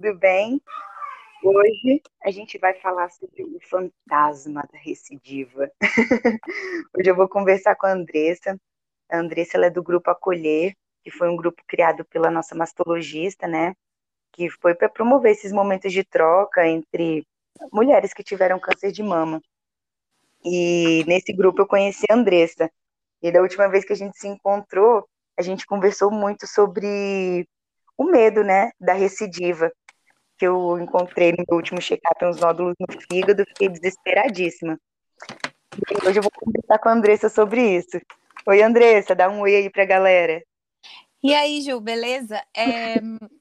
tudo bem? Hoje a gente vai falar sobre o fantasma da recidiva. Hoje eu vou conversar com a Andressa. A Andressa é do grupo Acolher, que foi um grupo criado pela nossa mastologista, né? Que foi para promover esses momentos de troca entre mulheres que tiveram câncer de mama. E nesse grupo eu conheci a Andressa. E da última vez que a gente se encontrou, a gente conversou muito sobre o medo, né, da recidiva, que eu encontrei no meu último check-up uns nódulos no fígado, fiquei desesperadíssima. E hoje eu vou conversar com a Andressa sobre isso. Oi, Andressa, dá um oi aí pra galera. E aí, Gil, beleza? É,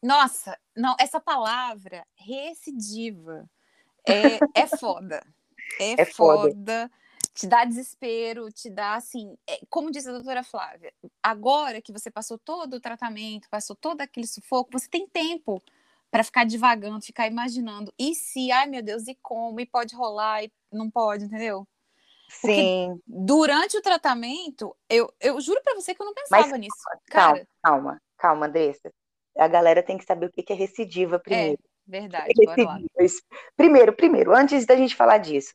nossa, não, essa palavra recidiva é, é foda. É, é foda. foda te dá desespero, te dá assim, é, como diz a doutora Flávia, agora que você passou todo o tratamento, passou todo aquele sufoco, você tem tempo para ficar divagando, ficar imaginando, e se, ai meu Deus, e como, e pode rolar, e não pode, entendeu? Porque Sim. durante o tratamento, eu, eu juro para você que eu não pensava Mas, nisso. Cara, calma, calma, calma, Andressa. A galera tem que saber o que é recidiva é, primeiro. É, verdade, bora lá. Primeiro, primeiro, antes da gente falar disso,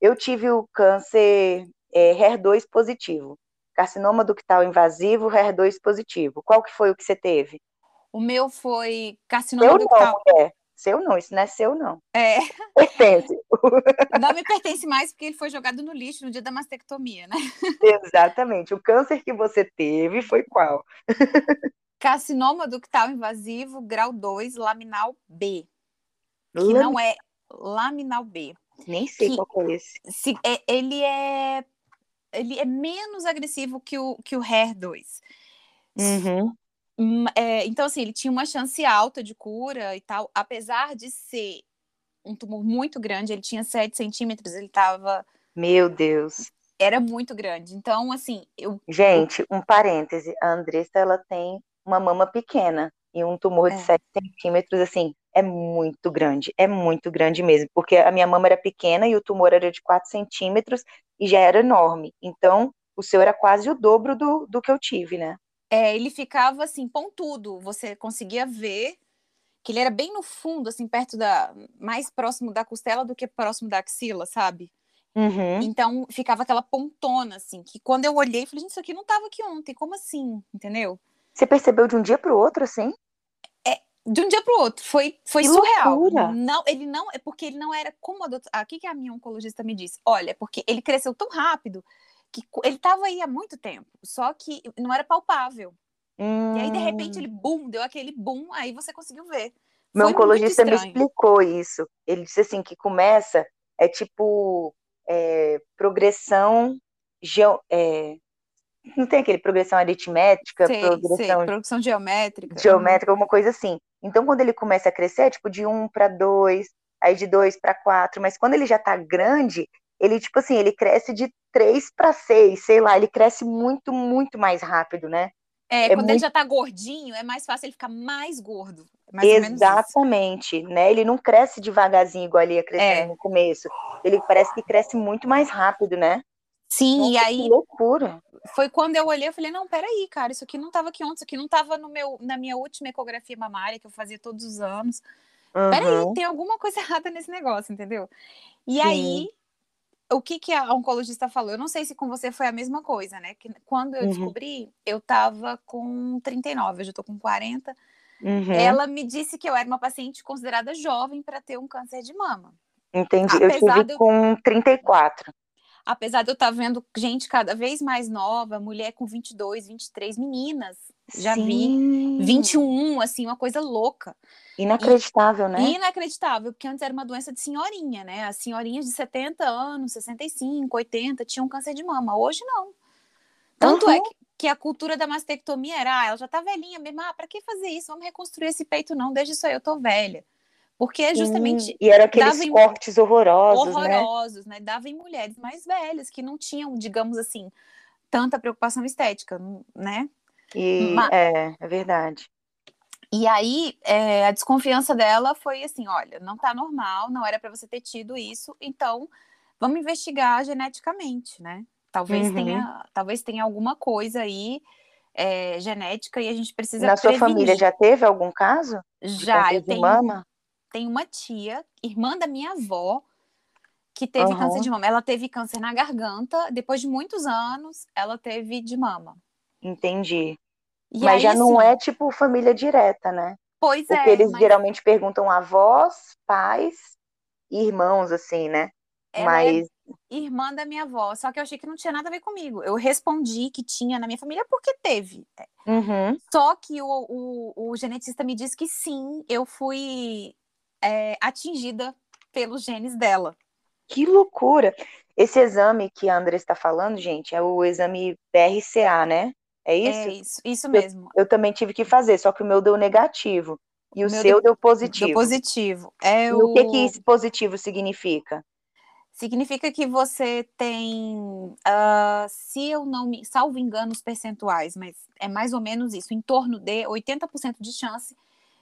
eu tive o câncer é, HER2 positivo, carcinoma ductal invasivo, HER2 positivo. Qual que foi o que você teve? O meu foi carcinoma seu ductal. Não, é. Seu não, isso não é seu, não. É. Pertence. Não me pertence mais porque ele foi jogado no lixo no dia da mastectomia, né? Exatamente. O câncer que você teve foi qual? Carcinoma ductal invasivo, grau 2, laminal B. Que não é laminal B. Nem sei que, qual é esse. Se, é, ele é ele é menos agressivo que o, que o HER2. Uhum. Hum, é, então, assim, ele tinha uma chance alta de cura e tal, apesar de ser um tumor muito grande, ele tinha 7 centímetros, ele estava. Meu Deus. Era muito grande. Então, assim. Eu... Gente, um parêntese: a Andressa ela tem uma mama pequena e um tumor de é. 7 centímetros, assim, é muito grande, é muito grande mesmo, porque a minha mama era pequena e o tumor era de 4 centímetros e já era enorme. Então, o seu era quase o dobro do, do que eu tive, né? É, ele ficava assim, pontudo, você conseguia ver que ele era bem no fundo, assim, perto da. mais próximo da costela do que próximo da axila, sabe? Uhum. Então ficava aquela pontona, assim, que quando eu olhei, falei, gente, isso aqui não tava aqui ontem, como assim? Entendeu? Você percebeu de um dia para o outro, assim? de um dia para o outro. Foi, foi que surreal. Loucura. Não, ele não, é porque ele não era como a doutora. Aqui que a minha oncologista me disse: olha, é porque ele cresceu tão rápido que ele estava aí há muito tempo, só que não era palpável. Hum. E aí, de repente, ele bum, deu aquele boom, aí você conseguiu ver. Meu Foi oncologista me explicou isso. Ele disse assim que começa, é tipo é, progressão geo, é, não tem aquele progressão aritmética, sei, progressão, sei, progressão geométrica. Geométrica, alguma coisa assim. Então, quando ele começa a crescer, é tipo de 1 para 2, aí de 2 para 4, mas quando ele já tá grande, ele, tipo assim, ele cresce de 3 para 6, sei lá, ele cresce muito, muito mais rápido, né? É, é quando muito... ele já tá gordinho, é mais fácil ele ficar mais gordo. Mais Exatamente, né? Ele não cresce devagarzinho igual ele ia crescendo é. no começo. Ele parece que cresce muito mais rápido, né? Sim, Nossa, e aí. Que loucura. Foi quando eu olhei, eu falei, não, peraí, cara, isso aqui não estava aqui ontem, isso aqui não estava no meu, na minha última ecografia mamária, que eu fazia todos os anos. Uhum. Peraí, tem alguma coisa errada nesse negócio, entendeu? E Sim. aí, o que, que a oncologista falou? Eu não sei se com você foi a mesma coisa, né? Que quando eu uhum. descobri, eu estava com 39, eu já estou com 40. Uhum. Ela me disse que eu era uma paciente considerada jovem para ter um câncer de mama. Entendi. Apesar eu tive com 34 apesar de eu estar tá vendo gente cada vez mais nova, mulher com 22, 23, meninas, já Sim. vi 21, assim, uma coisa louca. Inacreditável, e, né? Inacreditável, porque antes era uma doença de senhorinha, né? As senhorinhas de 70 anos, 65, 80 tinham câncer de mama. Hoje não. Tanto uhum. é que, que, a cultura da mastectomia era, ah, ela já tá velhinha mesmo, ah, pra que fazer isso? Vamos reconstruir esse peito, não, desde isso aí eu tô velha. Porque é justamente. Sim, e eram aqueles em... cortes horrorosos. Né? Horrorosos, né? né? Dava em mulheres mais velhas, que não tinham, digamos assim, tanta preocupação estética, né? E Mas... é, é verdade. E aí, é, a desconfiança dela foi assim: olha, não tá normal, não era para você ter tido isso, então vamos investigar geneticamente, né? Talvez, uhum. tenha, talvez tenha alguma coisa aí é, genética e a gente precisa. Na sua família já teve algum caso? Já, eu tenho, mama? Tem uma tia, irmã da minha avó, que teve Aham. câncer de mama. Ela teve câncer na garganta, depois de muitos anos, ela teve de mama. Entendi. E Mas aí, já não assim, é tipo família direta, né? Pois Porque é, eles mas geralmente perguntam avós, pais e irmãos, assim, né? ela é Mas, irmã da minha avó, só que eu achei que não tinha nada a ver comigo. Eu respondi que tinha na minha família porque teve. uhum. Só que o, o, o geneticista me disse que sim, eu fui é, atingida pelos genes dela. Que loucura! Esse exame que a Andressa está falando, gente, é o exame BRCA, né? É isso? É isso, isso mesmo. Eu também tive que fazer, só que o meu deu negativo. E o, O seu deu- deu positivo. positivo. É E o que que esse positivo significa? Significa que você tem, ah, se eu não me, salvo engano os percentuais, mas é mais ou menos isso, em torno de 80% de chance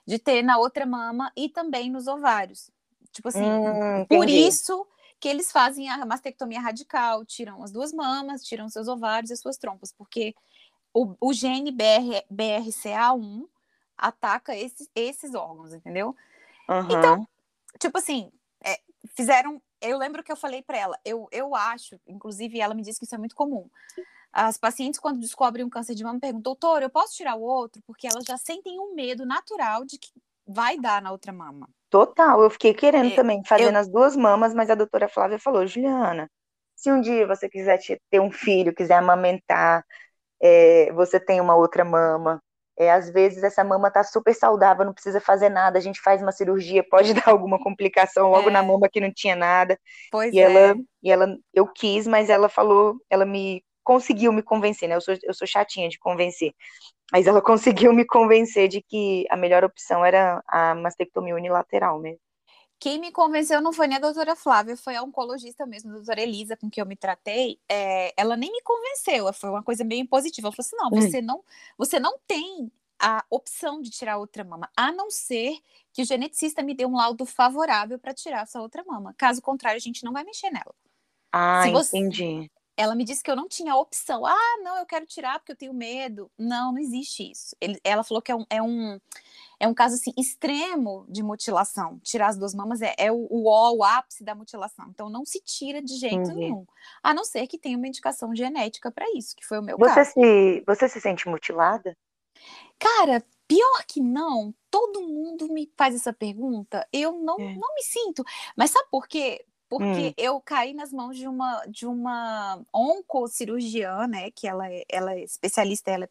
de ter na outra mama e também nos ovários. Tipo assim, Hum, por isso que eles fazem a mastectomia radical, tiram as duas mamas, tiram seus ovários e as suas trompas, porque o, o gene BR, BRCA1 ataca esses, esses órgãos, entendeu? Aham. tipo assim, é, fizeram. Eu lembro que eu falei para ela, eu, eu acho, inclusive ela me disse que isso é muito comum. As pacientes, quando descobrem um câncer de mama, perguntam, doutor, eu posso tirar o outro? Porque elas já sentem um medo natural de que vai dar na outra mama. Total, eu fiquei querendo É, também, fazendo as duas mamas, mas a doutora Flávia falou, Juliana, se um dia você quiser te- ter um filho, quiser amamentar, é, você tem uma outra mama, é, às vezes essa mama tá super saudável, não precisa fazer nada, a gente faz uma cirurgia, pode dar alguma complicação logo na É. mama que não tinha nada, Pois e é. ela, e ela, eu quis, mas ela falou, ela me conseguiu me convencer, né? Eu sou, eu sou chatinha de convencer, mas ela conseguiu me convencer de que a melhor opção era a mastectomia unilateral mesmo. Quem me convenceu não foi nem a doutora Flávia, foi a oncologista mesmo, a doutora Elisa, com quem eu me tratei. É, ela nem me convenceu, foi uma coisa meio impositiva. Ela falou assim: não, Hum. você não, você não tem a opção de tirar outra mama, a não ser que o geneticista me dê um laudo favorável para tirar essa outra mama. Caso contrário, a gente não vai mexer nela. Ah, você- entendi. Ela me disse que eu não tinha opção. Ah, não, eu quero tirar porque eu tenho medo. Não, não existe isso. Ele- ela falou que é um, é um, é um caso assim, extremo de mutilação. Tirar as duas mamas é, é o, o o ápice da mutilação. Então não se tira de jeito Entendi. nenhum. A não ser que tenha uma indicação genética para isso, que foi o meu Você caso. se, você se sente mutilada? Cara, pior que não, todo mundo me faz essa pergunta. Eu não, É. não me sinto. Mas sabe por quê? Porque Hum. eu caí nas mãos de uma de uma oncocirurgiã, né? Que ela é, ela é especialista, ela é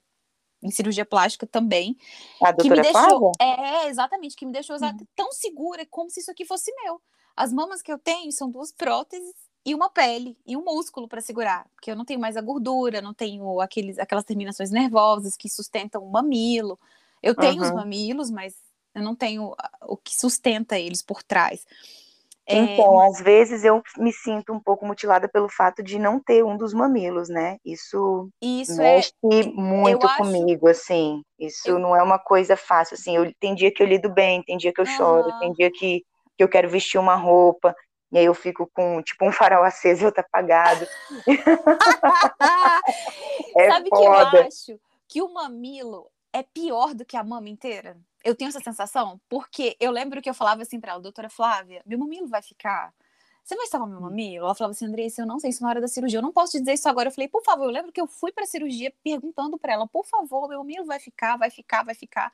em cirurgia plástica também, A que me doutora deixou, Flávia? é, exatamente, que me deixou Hum. tão segura como se isso aqui fosse meu. As mamas que eu tenho são duas próteses e uma pele e um músculo para segurar, porque eu não tenho mais a gordura, não tenho aqueles, aquelas terminações nervosas que sustentam o mamilo. Eu tenho os Aham. mamilos, mas eu não tenho o que sustenta eles por trás. É, Então, às vezes eu me sinto um pouco mutilada pelo fato de não ter um dos mamilos, né? Isso isso é, mexe muito acho- comigo, assim. Isso eu- não é uma coisa fácil, assim. Eu, tem dia que eu lido bem, tem dia que eu choro, Aham. tem dia que, que eu quero vestir uma roupa, e aí eu fico com, tipo, um farol aceso e outro apagado. É Sabe que eu acho que o mamilo é pior do que a mama inteira? Eu tenho essa sensação, porque eu lembro que eu falava assim pra ela, doutora Flávia, meu mamilo vai ficar. Você vai salvar meu Hum. mamilo? Ela falava assim, Andressa, eu não sei isso na hora da cirurgia, eu não posso te dizer isso agora. Eu falei, por favor, eu lembro que eu fui pra cirurgia perguntando pra ela, por favor, meu mamilo vai ficar, vai ficar, vai ficar.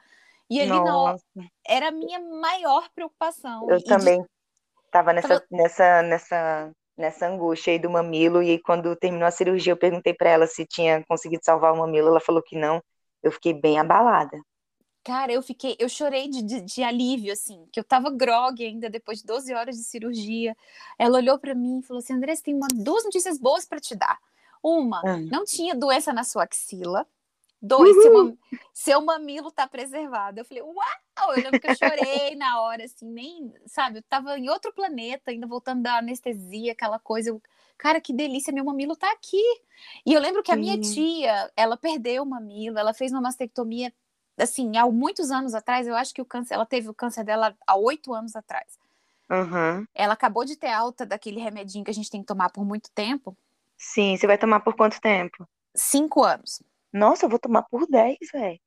E ali na hora, Nossa, era a minha maior preocupação. eu E de- também tava nessa, Tava- nessa, nessa, nessa angústia aí do mamilo, e aí quando terminou a cirurgia eu perguntei pra ela se tinha conseguido salvar o mamilo, ela falou que não. Eu fiquei bem abalada. Cara, eu fiquei, eu chorei de, de, de alívio, assim, que eu tava grogue ainda depois de 12 horas de cirurgia. Ela olhou pra mim e falou assim: Andressa, tem uma, duas notícias boas pra te dar. Uma, Hum. não tinha doença na sua axila. Dois, seu, mam- seu mamilo tá preservado. Eu falei, uau! Eu lembro que eu chorei na hora, assim, nem, sabe, eu tava em outro planeta, ainda voltando da anestesia, aquela coisa. Eu, cara, que delícia, meu mamilo tá aqui. E eu lembro que a minha Sim. tia, ela perdeu o mamilo, ela fez uma mastectomia assim, há muitos anos atrás, eu acho que o câncer, ela teve o câncer dela há oito anos atrás. Uhum. Ela acabou de ter alta daquele remedinho que a gente tem que tomar por muito tempo, Sim, você vai tomar por quanto tempo? cinco anos. Nossa, eu vou tomar por 10, velho.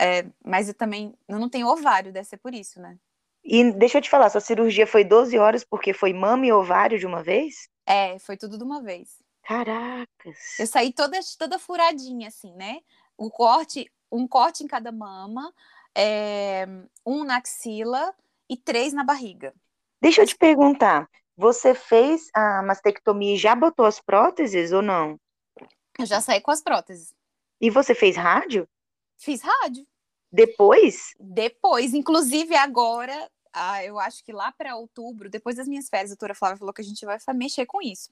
É, mas eu também, eu não tenho ovário, deve ser por isso, né? E deixa eu te falar, sua cirurgia foi 12 horas porque foi mama e ovário de uma vez? É, foi tudo de uma vez. Caracas. Eu saí toda, toda furadinha, assim, né? O corte, um corte em cada mama, é, um na axila e três na barriga. Deixa eu te perguntar, você fez a mastectomia e já botou as próteses ou não? Eu já saí com as próteses. E você fez rádio? Fiz rádio. Depois? Depois, inclusive agora, ah, eu acho que lá para outubro, depois das minhas férias, a doutora Flávia falou que a gente vai mexer com isso.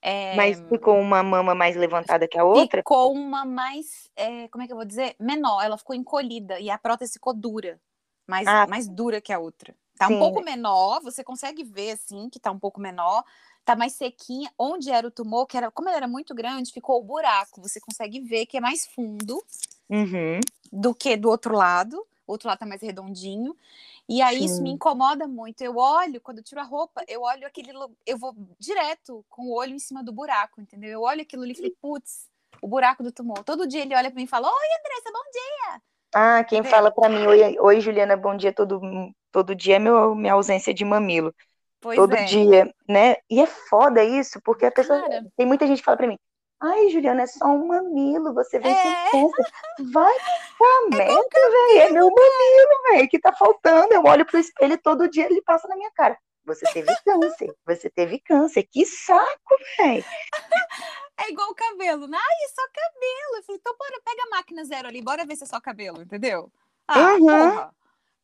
É, Mas ficou uma mama mais levantada que a outra? Ficou uma mais, é, como é que eu vou dizer? Menor, ela ficou encolhida e a prótese ficou dura, mais, ah, mais dura que a outra. Tá sim. um pouco menor, você consegue ver assim que tá um pouco menor, tá mais sequinha. Onde era o tumor, que era, como ele era muito grande, ficou o buraco. Você consegue ver que é mais fundo uhum. do que do outro lado. O outro lado tá mais redondinho. E aí Sim. isso me incomoda muito. Eu olho, quando eu tiro a roupa, eu olho aquele. Eu vou direto com o olho em cima do buraco, entendeu? Eu olho aquilo ali e falei, putz, o buraco do tumor. Todo dia ele olha para mim e fala: Oi, Andressa, bom dia. Ah, quem fala para mim, oi, oi, Juliana, bom dia, todo, todo dia é meu, minha ausência de mamilo. Pois todo é. dia, né? E é foda isso, porque a pessoa. Cara. Tem muita gente que fala para mim, Ai, Juliana, é só um mamilo, você vem é. com câncer. Vai pra é merda, velho. É meu mamilo, velho, que tá faltando. Eu olho pro espelho todo dia, ele passa na minha cara. Você teve câncer, você teve câncer. Que saco, velho. É igual o cabelo, né? Ai, é só cabelo. Eu falei, então bora, pega a máquina zero ali, bora ver se é só cabelo, entendeu? Ah, uhum. porra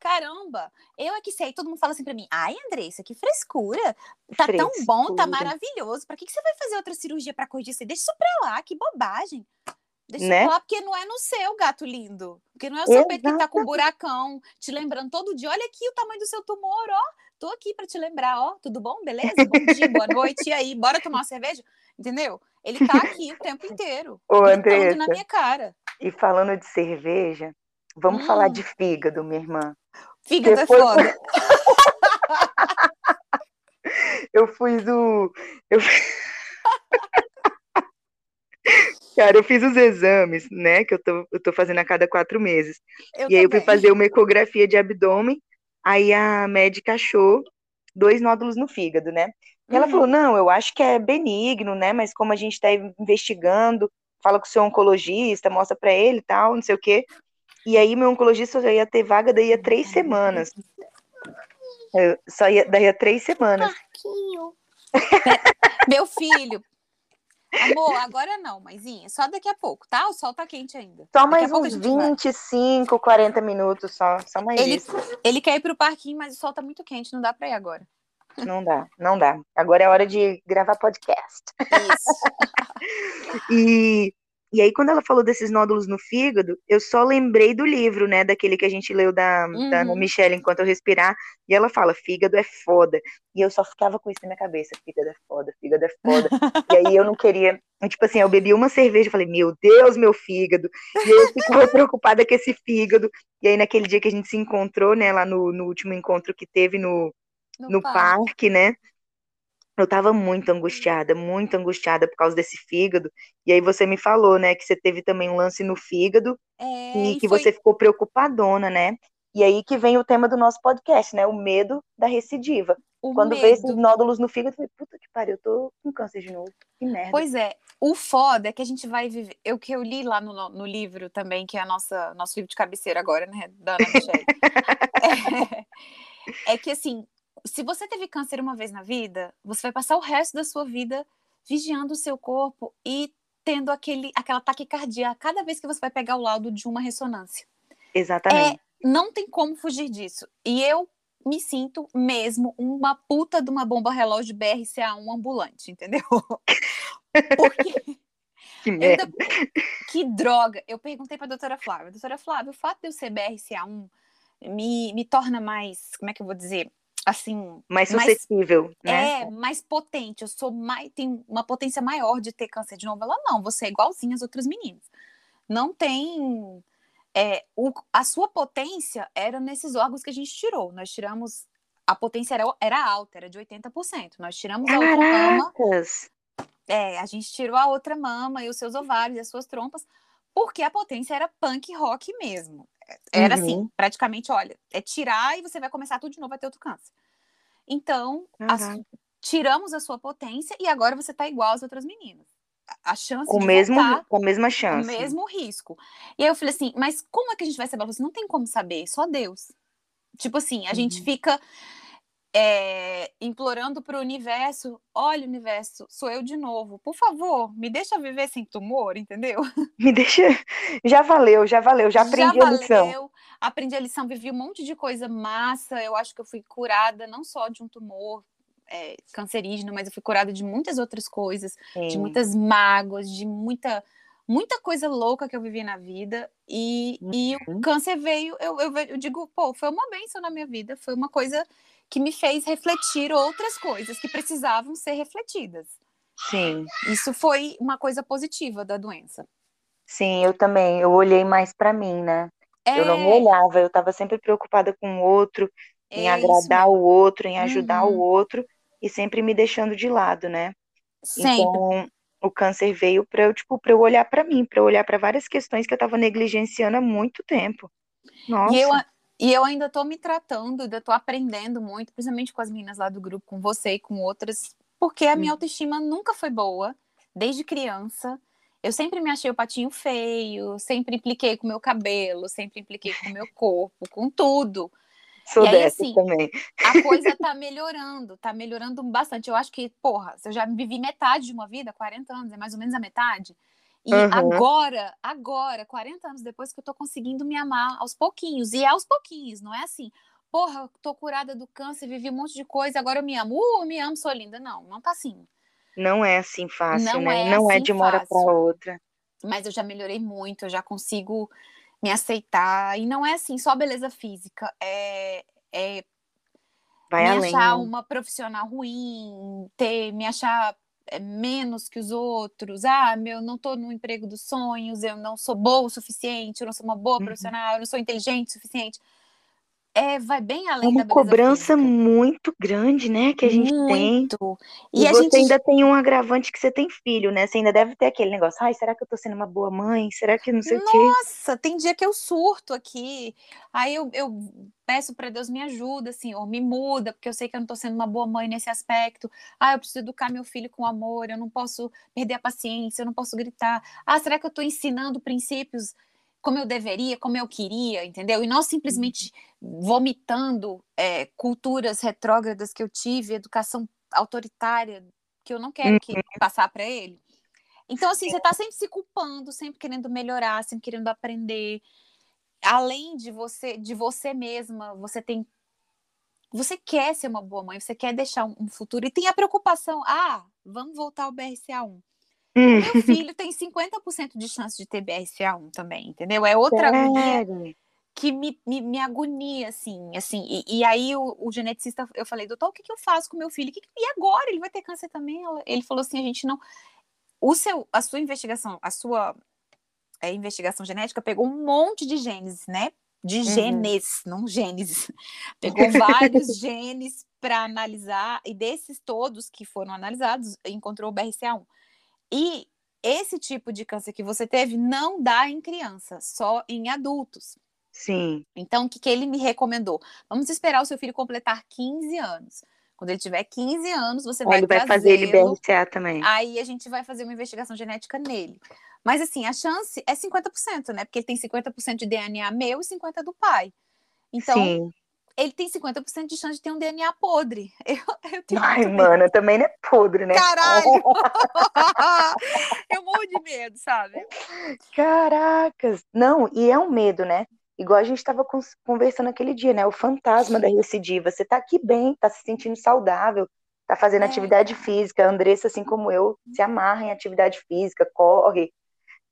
caramba, eu é que sei, todo mundo fala assim pra mim, ai, Andressa, que frescura, tá frescura. tão bom, tá maravilhoso, pra que, que você vai fazer outra cirurgia pra corrigir isso? Deixa isso pra lá, que bobagem. Deixa né? isso pra lá, porque não é no seu, gato lindo, porque não é o seu peito que tá com um buracão, te lembrando todo dia, olha aqui o tamanho do seu tumor, ó, tô aqui pra te lembrar, ó, tudo bom, beleza? Bom dia, boa noite, e aí, bora tomar uma cerveja? Entendeu? Ele tá aqui o tempo inteiro, Ô, Andressa, na minha cara. E falando de cerveja, vamos hum. falar de fígado, minha irmã. Fígado é Depois... é foda. eu fui do. Eu... Cara, eu fiz os exames, né? Que eu tô, eu tô fazendo a cada quatro meses. Eu e também. aí eu fui fazer uma ecografia de abdômen. Aí a médica achou dois nódulos no fígado, né? E ela uhum. falou: não, eu acho que é benigno, né? Mas como a gente tá investigando, fala com o seu oncologista, mostra para ele e tal, não sei o quê. E aí meu oncologista já ia ter vaga daí a três semanas. Eu só ia daí a três semanas. meu filho. Amor, agora não, mãezinha. Só daqui a pouco, tá? O sol tá quente ainda. Só mais uns 25, vai. 40 minutos só. Só mais ele, isso. Ele quer ir pro parquinho, mas o sol tá muito quente, não dá pra ir agora. Não dá, não dá. Agora é hora de gravar podcast. Isso. e e aí, quando ela falou desses nódulos no fígado, eu só lembrei do livro, né? Daquele que a gente leu da, uhum. da Michelle, Enquanto Eu Respirar. E ela fala, fígado é foda. E eu só ficava com isso na minha cabeça, fígado é foda, fígado é foda. e aí eu não queria... Tipo assim, eu bebi uma cerveja, falei, meu Deus, meu fígado. E eu ficava preocupada com esse fígado. E aí, naquele dia que a gente se encontrou, né? Lá no, no último encontro que teve no, no, no parque. parque, né? Eu tava muito angustiada, muito angustiada por causa desse fígado. E aí você me falou, né, que você teve também um lance no fígado é, e que foi... você ficou preocupadona, né? E aí que vem o tema do nosso podcast, né? O medo da recidiva. O Quando medo. vê esses nódulos no fígado, eu falei, puta que pariu, eu tô com câncer de novo. Que merda. Pois é. O foda é que a gente vai viver. O que eu li lá no, no livro também, que é a nossa nosso livro de cabeceira agora, né? Da Ana Michelle. é, é que assim, se você teve câncer uma vez na vida, você vai passar o resto da sua vida vigiando o seu corpo e tendo aquele, aquela taquicardia cada vez que você vai pegar o laudo de uma ressonância. Exatamente. É, não tem como fugir disso. E eu me sinto mesmo uma puta de uma bomba relógio BRCA1 ambulante, entendeu? Porque. Que merda. que droga. Eu perguntei para a doutora Flávia, doutora Flávia, o fato de eu ser BRCA1 me, me torna mais, como é que eu vou dizer? Assim mais suscetível, mais, né? É, mais potente. Eu sou mais tenho uma potência maior de ter câncer de novo. Ela não, você é igualzinha às outras meninas. Não tem é, o, a sua potência era nesses órgãos que a gente tirou. Nós tiramos a potência era, era alta, era de 80%. Nós tiramos a outra mama. É, a gente tirou a outra mama e os seus ovários e as suas trompas, porque a potência era punk rock mesmo. Era assim, uhum. assim, praticamente, olha, é tirar e você vai começar tudo de novo, vai ter outro câncer. Então, tiramos a sua potência e agora você tá igual às outras meninas. A chance com de mesmo, voltar, com a mesma chance. Com o mesmo risco. E aí eu falei assim, mas como é que a gente vai saber? Você não tem como saber, só Deus. Tipo assim, a uhum. gente fica é, implorando para o universo: olha, universo, sou eu de novo, por favor, me deixa viver sem tumor, entendeu? Me deixa. Já valeu, já valeu, já aprendi já a lição. Valeu, aprendi a lição, vivi um monte de coisa massa. Eu acho que eu fui curada não só de um tumor é, cancerígeno, mas eu fui curada de muitas outras coisas, Sim. de muitas mágoas, de muita muita coisa louca que eu vivi na vida e, uhum. e o uhum. câncer veio, eu, eu, eu, digo, pô, foi uma bênção na minha vida, foi uma coisa que me fez refletir outras coisas que precisavam ser refletidas. Sim. Isso foi uma coisa positiva da doença. Sim, eu também, eu olhei mais para mim, né? É... Eu não me é. olhava, eu estava sempre preocupada com o outro, em é agradar o outro, em ajudar uhum. o outro e sempre me deixando de lado, né? Sempre. Então, o câncer veio para eu, tipo, para eu olhar para mim, para eu olhar para várias questões que eu estava negligenciando há muito tempo. Nossa. E eu, e eu ainda estou me tratando, ainda estou aprendendo muito, principalmente com as meninas lá do grupo, com você e com outras, porque a minha hum. autoestima nunca foi boa, desde criança. Eu sempre me achei o patinho feio, sempre impliquei com o meu cabelo, sempre impliquei com o meu corpo, com tudo. Sou e aí, assim, também. A coisa tá melhorando, tá melhorando bastante. Eu acho que, porra, se eu já vivi metade de uma vida, 40 anos, é mais ou menos a metade. E uhum. agora, agora, 40 anos depois que eu tô conseguindo me amar aos pouquinhos. E é aos pouquinhos, não é assim, porra, tô curada do câncer, vivi um monte de coisa, agora eu me amo. Uh, eu me amo, sou linda. Não, não tá assim. Não é assim fácil, não né? É não é assim é de uma hora para outra. Mas eu já melhorei muito, eu já consigo me aceitar. E não é assim, só beleza física. É, é Vai me além, achar né? uma profissional ruim, ter, me achar menos que os outros. Ah, meu, não estou no emprego dos sonhos, eu não sou boa o suficiente, eu não sou uma boa uhum. profissional, eu não sou inteligente o suficiente é, vai bem além é uma da cobrança física. muito grande, né, que a gente muito. tem. E, e você gente... ainda tem um agravante que você tem filho, né? Você ainda deve ter aquele negócio, ai, será que eu tô sendo uma boa mãe? Será que não sei Nossa, o quê? Nossa, tem dia que eu surto aqui. Aí eu, eu peço para Deus me ajuda, assim, ou me muda, porque eu sei que eu não tô sendo uma boa mãe nesse aspecto. Ah, eu preciso educar meu filho com amor, eu não posso perder a paciência, eu não posso gritar. Ah, será que eu tô ensinando princípios como eu deveria, como eu queria, entendeu? E não simplesmente vomitando é, culturas retrógradas que eu tive, educação autoritária que eu não quero que uhum. passar para ele. Então, assim, você está sempre se culpando, sempre querendo melhorar, sempre querendo aprender. Além de você, de você mesma, você tem. Você quer ser uma boa mãe, você quer deixar um futuro e tem a preocupação. Ah, vamos voltar ao BRCA1. Hum. Meu filho tem 50% de chance de ter BRCA1 também, entendeu? É outra Sério? agonia que me, me, me, agonia, assim, assim, e, e aí o, o, geneticista, eu falei, doutor, o que, que eu faço com meu filho? Que, e agora? Ele vai ter câncer também? Ele falou assim, a gente não... O seu, a sua investigação, a sua é, investigação genética pegou um monte de genes, né? De uhum. genes, não genes. Pegou vários genes para analisar, e desses todos que foram analisados, encontrou o BRCA1. E esse tipo de câncer que você teve não dá em criança, só em adultos. Sim. Então, o que, que ele me recomendou? Vamos esperar o seu filho completar 15 anos. Quando ele tiver 15 anos, você vai Ele vai fazer ele BRCA também. Aí a gente vai fazer uma investigação genética nele. Mas assim, a chance é 50%, né? Porque ele tem 50% de DNA meu e 50% do pai. Então, Sim ele tem 50% de chance de ter um DNA podre. Eu, eu tenho Ai, mano, também não é podre, né? Caralho! eu morro de medo, sabe? Caracas! Não, e é um medo, né? Igual a gente estava conversando aquele dia, né? O fantasma da recidiva. Você tá aqui bem, tá se sentindo saudável, tá fazendo é. atividade física. A Andressa, assim como eu, se amarra em atividade física, corre,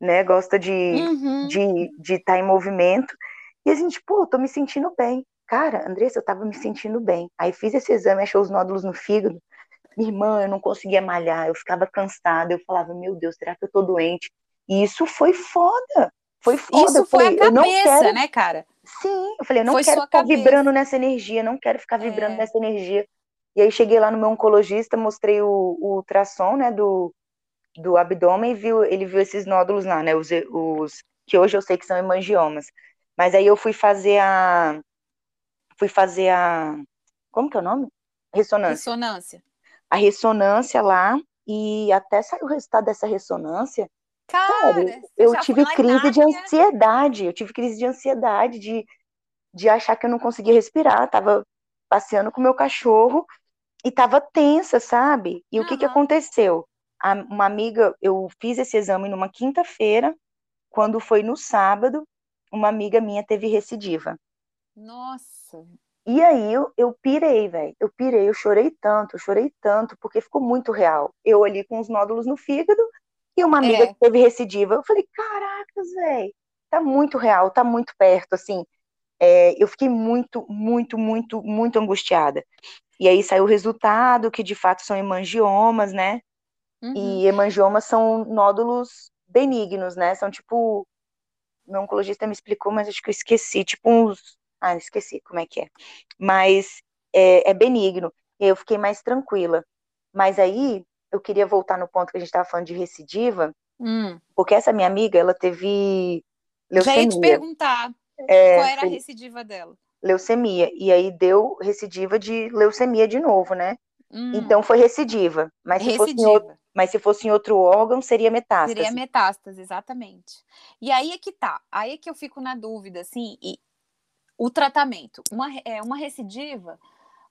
né? Gosta de uhum. de estar de tá em movimento. E a gente, pô, tô me sentindo bem. Cara, Andressa, eu tava me sentindo bem. Aí fiz esse exame, achou os nódulos no fígado. Minha irmã, eu não conseguia malhar, eu ficava cansada. Eu falava, meu Deus, será que eu tô doente? E isso foi foda. Foi foda. Isso foi falei, a cabeça, quero... né, cara? Sim, eu falei, eu não foi quero ficar cabeça. vibrando nessa energia, não quero ficar vibrando é. nessa energia. E aí cheguei lá no meu oncologista, mostrei o, o ultrassom, né, do, do abdômen e viu, ele viu esses nódulos lá, né, os, os que hoje eu sei que são hemangiomas. Mas aí eu fui fazer a. Fui fazer a. Como que é o nome? Ressonância. Ressonância. A ressonância lá, e até sair o resultado dessa ressonância. Cara, eu tive crise de ansiedade. Eu tive crise de ansiedade, de, de achar que eu não conseguia respirar. Tava passeando com meu cachorro e tava tensa, sabe? E uhum. o que que aconteceu? A, uma amiga, eu fiz esse exame numa quinta-feira, quando foi no sábado, uma amiga minha teve recidiva. Nossa. E aí eu, eu pirei, velho. Eu pirei, eu chorei tanto, eu chorei tanto, porque ficou muito real. Eu ali com os nódulos no fígado e uma amiga é. que teve recidiva. Eu falei, caracas, velho, tá muito real, tá muito perto, assim. É, eu fiquei muito, muito, muito, muito angustiada. E aí saiu o resultado, que de fato são hemangiomas, né? Uhum. E hemangiomas são nódulos benignos, né? São tipo. Meu oncologista me explicou, mas acho que eu esqueci. Tipo uns. Ah, esqueci como é que é. Mas é, é benigno. Eu fiquei mais tranquila. Mas aí eu queria voltar no ponto que a gente estava falando de recidiva, hum. porque essa minha amiga, ela teve leucemia. Já ia te perguntar é, qual era a recidiva dela. Leucemia. E aí deu recidiva de leucemia de novo, né? Hum. Então foi recidiva. Mas recidiva. se fosse em outro, mas se fosse em outro órgão, seria metástase. Seria metástase, exatamente. E aí é que tá. Aí é que eu fico na dúvida, assim, e o tratamento. Uma, é, uma recidiva,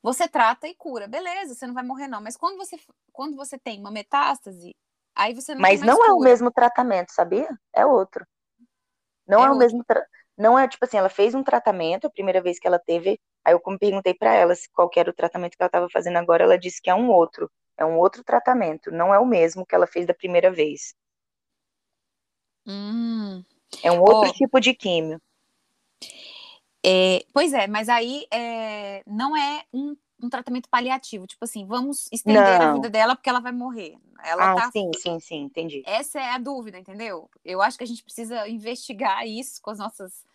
você trata e cura. Beleza, você não vai morrer, não. Mas quando você, quando você tem uma metástase, aí você não Mas não cura. é o mesmo tratamento, sabia? É outro. Não é, é o mesmo. Tra... Não é tipo assim, ela fez um tratamento, a primeira vez que ela teve. Aí eu perguntei para ela qual era o tratamento que ela estava fazendo agora, ela disse que é um outro. É um outro tratamento, não é o mesmo que ela fez da primeira vez. Hum. É um outro oh. tipo de químio. É, pois é, mas aí é, não é um, um, tratamento paliativo, tipo assim, vamos estender não. a vida dela porque ela vai morrer. Ela ah, tá... sim, sim, sim, entendi. Essa é a dúvida, entendeu? Eu acho que a gente precisa investigar isso com as nossas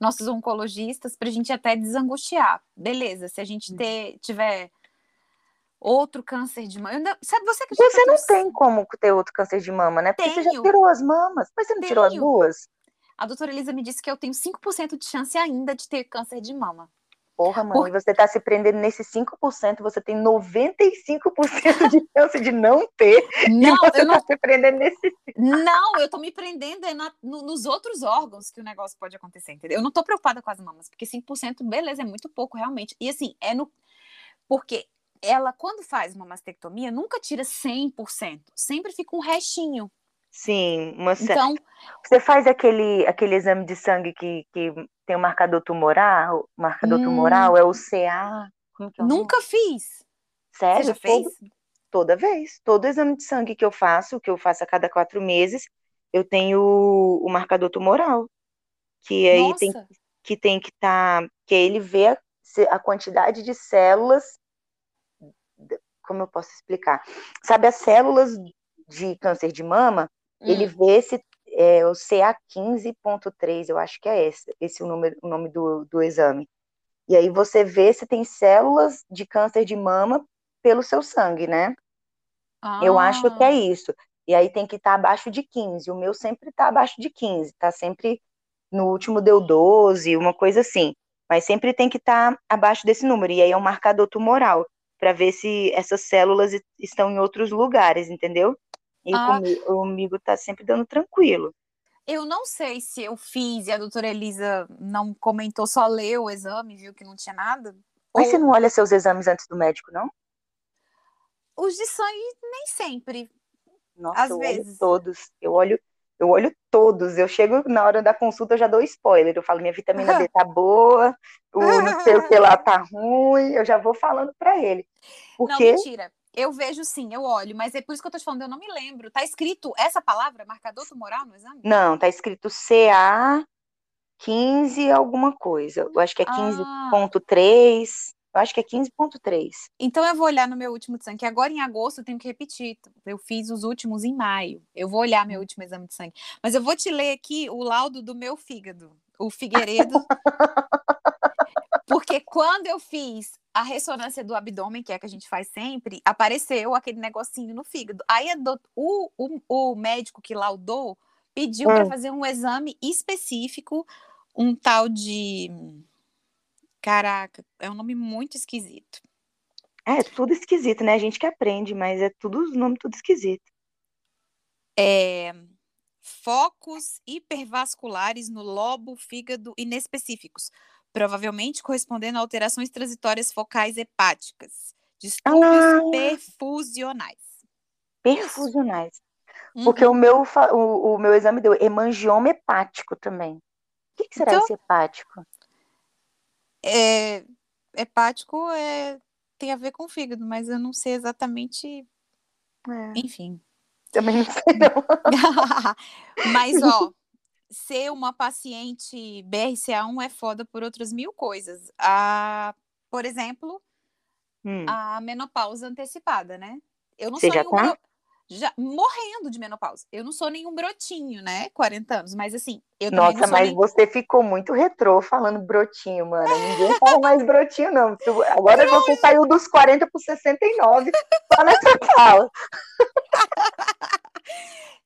nossos oncologistas para a gente até desangustiar. Beleza, se a gente ter, tiver outro câncer de mama. Sabe, você que Você não tem como ter outro câncer de mama, né? Porque Tenho. você já tirou as mamas, mas você não Tenho. tirou as duas? A doutora Elisa me disse que eu tenho 5% de chance ainda de ter câncer de mama. Porra, mãe, Por... você tá se prendendo nesses 5%, você tem 95% de chance de não ter. Não, e você eu tá não... se prendendo nesse. Não, eu tô me prendendo é na, no, nos outros órgãos que o negócio pode acontecer, entendeu? Eu não tô preocupada com as mamas, porque 5%, beleza, é muito pouco, realmente. E assim, é no. Porque ela, quando faz uma mastectomia, nunca tira 100%, sempre fica um restinho. Sim, uma... então você faz aquele, aquele exame de sangue que, que tem o marcador tumoral, o marcador hum... tumoral é o CA. É nunca nome? fiz. Sério? Você já fez? Todo, toda vez. Todo exame de sangue que eu faço, que eu faço a cada quatro meses, eu tenho o, o marcador tumoral. Que aí Nossa. tem que tem que estar. Tá, que ele vê a, a quantidade de células como eu posso explicar? Sabe, as células de câncer de mama, hum. ele vê se é, o CA15.3, eu acho que é esse, esse é o, número, o nome do, do exame. E aí você vê se tem células de câncer de mama pelo seu sangue, né? Ah. Eu acho que é ah. isso. E aí tem que estar tá abaixo de 15. O meu sempre está abaixo de 15, tá sempre no último deu 12, uma coisa assim. Mas sempre tem que estar tá abaixo desse número. E aí é um marcador tumoral para ver se essas células estão em outros lugares, entendeu? E ah. comigo está sempre dando tranquilo. Eu não sei se eu fiz e a doutora Elisa não comentou, só leu o exame, viu que não tinha nada. Mas ou... você não olha seus exames antes do médico, não? Os de sangue nem sempre. Nossa, Às eu vezes. olho todos. Eu olho eu olho todos. Eu chego na hora da consulta, eu já dou spoiler. Eu falo, minha vitamina D tá boa, o não sei o que lá tá ruim. Eu já vou falando para ele. Porque... Não, mentira. Eu vejo sim, eu olho, mas é por isso que eu tô te falando, eu não me lembro. Tá escrito essa palavra, marcador tumoral no exame? Não, tá escrito CA 15 alguma coisa. Eu acho que é 15.3. Ah. Eu acho que é 15,3. Então eu vou olhar no meu último de sangue, que agora em agosto eu tenho que repetir. Eu fiz os últimos em maio. Eu vou olhar meu último exame de sangue. Mas eu vou te ler aqui o laudo do meu fígado, o Figueiredo. Porque quando eu fiz a ressonância do abdômen, que é a que a gente faz sempre, apareceu aquele negocinho no fígado. Aí do... o, o, o, médico que laudou pediu hum. para fazer um exame específico um tal de. Caraca, é um nome muito esquisito. É, tudo esquisito, né? A gente que aprende, mas é tudo os nomes tudo esquisito. É, focos hipervasculares no lobo, fígado inespecíficos, provavelmente correspondendo a alterações transitórias focais hepáticas, distúrbios ah, perfusionais. Perfusionais. Uhum. Porque o meu, o, o, meu exame deu hemangioma hepático também. O que, que será então, esse hepático? É, hepático é, tem a ver com fígado, mas eu não sei exatamente. É. Enfim. Também não sei, não. mas, ó, ser uma paciente BRCA1 é foda por outras mil coisas. A, por exemplo, hum. a menopausa antecipada, né? Eu não Você sou já tá? já morrendo de menopausa. Eu não sou nenhum brotinho, né? 40 anos, mas assim, eu Nossa, mas nem... você ficou muito retrô falando brotinho, mano. Ninguém fala mais brotinho, não. Agora você saiu dos 40 para 69 só nessa fala.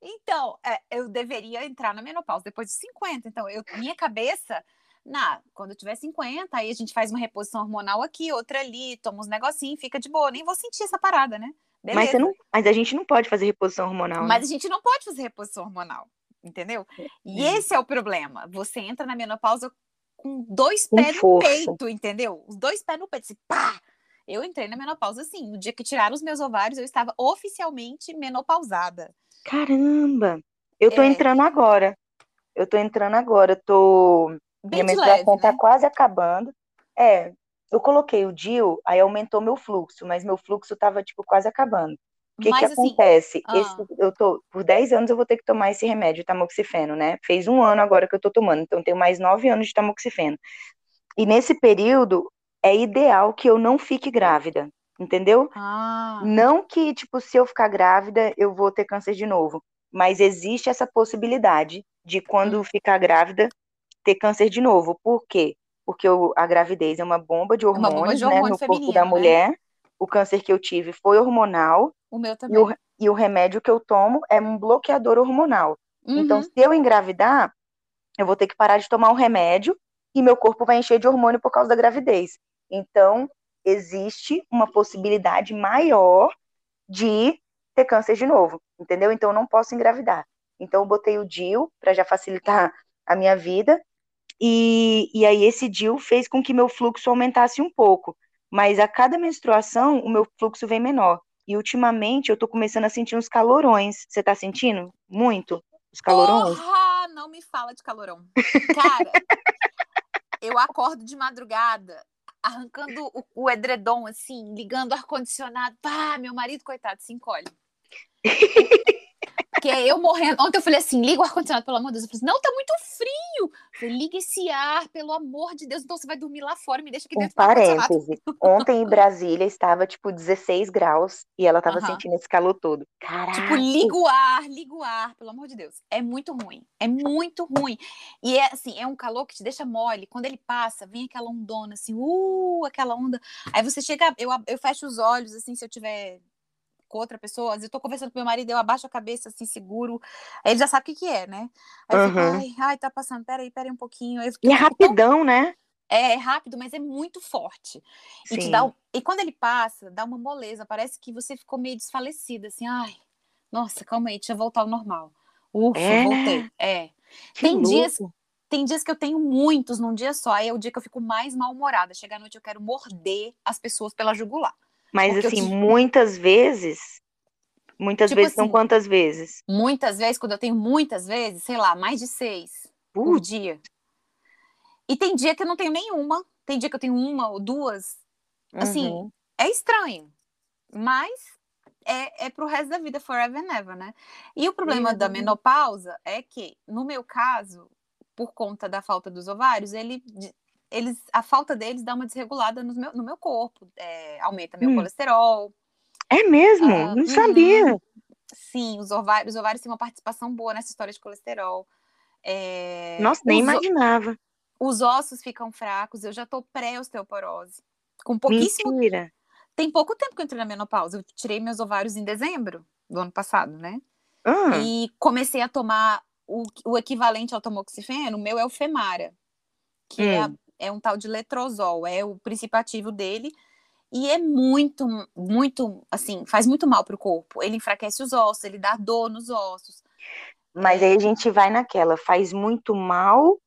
então, é, eu deveria entrar na menopausa depois de 50. Então, eu, minha cabeça na, quando eu tiver 50, aí a gente faz uma reposição hormonal aqui, outra ali, toma uns negocinhos, fica de boa. Nem vou sentir essa parada, né? Mas, não, mas, a gente não pode fazer reposição hormonal. Mas né? a gente não pode fazer reposição hormonal, entendeu? E é. esse é o problema. Você entra na menopausa com dois com pés força. no peito, entendeu? Os dois pés no peito, assim, pá! Eu entrei na menopausa assim. No dia que tiraram os meus ovários, eu estava oficialmente menopausada. Caramba! Eu tô é. entrando agora. Eu tô entrando agora. Eu tô. Bem Minha menstruação tá né? quase acabando. É, eu coloquei o DIL, aí aumentou meu fluxo, mas meu fluxo tava, tipo, quase acabando. O que, que assim, acontece? Ah. Esse, eu tô, por 10 anos eu vou ter que tomar esse remédio, tamoxifeno, né? Fez um ano agora que eu tô tomando, então tenho mais 9 anos de tamoxifeno. E nesse período, é ideal que eu não fique grávida, entendeu? Ah. Não que, tipo, se eu ficar grávida, eu vou ter câncer de novo. Mas existe essa possibilidade de, quando hum. ficar grávida, ter câncer de novo. Por quê? porque o, a gravidez é uma bomba de hormônios, bomba de hormônio né, no corpo da né? mulher. Né? O câncer que eu tive foi hormonal. O meu também. E o, e o remédio que eu tomo é um bloqueador hormonal. Uhum. Então, se eu engravidar, eu vou ter que parar de tomar o remédio e meu corpo vai encher de hormônio por causa da gravidez. Então, existe uma possibilidade maior de ter câncer de novo, entendeu? Então, eu não posso engravidar. Então, eu botei o DIL para já facilitar a minha vida e, e aí esse DIL fez com que meu fluxo aumentasse um pouco. Mas a cada menstruação, o meu fluxo vem menor. E ultimamente eu tô começando a sentir uns calorões. Você tá sentindo? Muito? Os calorões? Porra! Não me fala de calorão. Cara, eu acordo de madrugada, arrancando o, o edredom, assim, ligando o ar-condicionado. Pá, meu marido, coitado, se encolhe. Porque eu morrendo. Ontem eu falei assim: liga o ar-condicionado, pelo amor de Deus. Eu falei assim, não, tá muito frio. Eu falei, liga esse ar, pelo amor de Deus. Então você vai dormir lá fora, me deixa aqui dentro um parêntese. Ontem em Brasília estava tipo 16 graus e ela tava uhum. sentindo esse calor todo. Caraca. Tipo, liga o ar, liga o ar, pelo amor de Deus. É muito ruim. É muito ruim. E é assim, é um calor que te deixa mole. Quando ele passa, vem aquela ondona, assim, uh, aquela onda. Aí você chega, eu, eu fecho os olhos, assim, se eu tiver com outra pessoa, às vezes eu tô conversando com meu marido, eu abaixo a cabeça assim, seguro. Aí ele já sabe o que, que é, né? Aí eu fico, ai, ai, tá passando, peraí, peraí um pouquinho. Aí e é rapidão, tão... né? É, é rápido, mas é muito forte. E, te dá, e quando ele passa, dá uma moleza, parece que você ficou meio desfalecida, assim, ai, nossa, calma aí, deixa eu voltar ao normal. Ufa, é? voltei. É. Que tem louco. dias tem dias que eu tenho muitos num dia só, aí é o dia que eu fico mais mal-humorada. Chega à noite eu quero morder as pessoas pela jugular. Mas Porque assim, muitas vezes. Muitas tipo vezes assim, são quantas vezes? Muitas vezes, quando eu tenho muitas vezes, sei lá, mais de seis uh. por dia. E tem dia que eu não tenho nenhuma. Tem dia que eu tenho uma ou duas. Assim, uhum. é estranho. Mas é, é pro resto da vida, forever and ever, né? E o problema uhum. da menopausa é que, no meu caso, por conta da falta dos ovários, ele eles, a falta deles dá uma desregulada no meu, no meu corpo, é, aumenta meu hum. colesterol. É mesmo? Uh, Não sabia. Uhum. Sim, os ovários, os ovários têm uma participação boa nessa história de colesterol. É, Nossa, nem imaginava. Os ossos ficam fracos, eu já tô pré-osteoporose. Com pouquíssimo. Mentira. Tem pouco tempo que eu entrei na menopausa. Eu tirei meus ovários em dezembro do ano passado, né? Ah. E comecei a tomar o, o equivalente ao tamoxifeno, o meu é o Femara que hum. é, é um tal de letrozol, é o princípio ativo dele. E é muito, muito, assim, faz muito mal para o corpo. Ele enfraquece os ossos, ele dá dor nos ossos. Mas aí a gente vai naquela, faz muito mal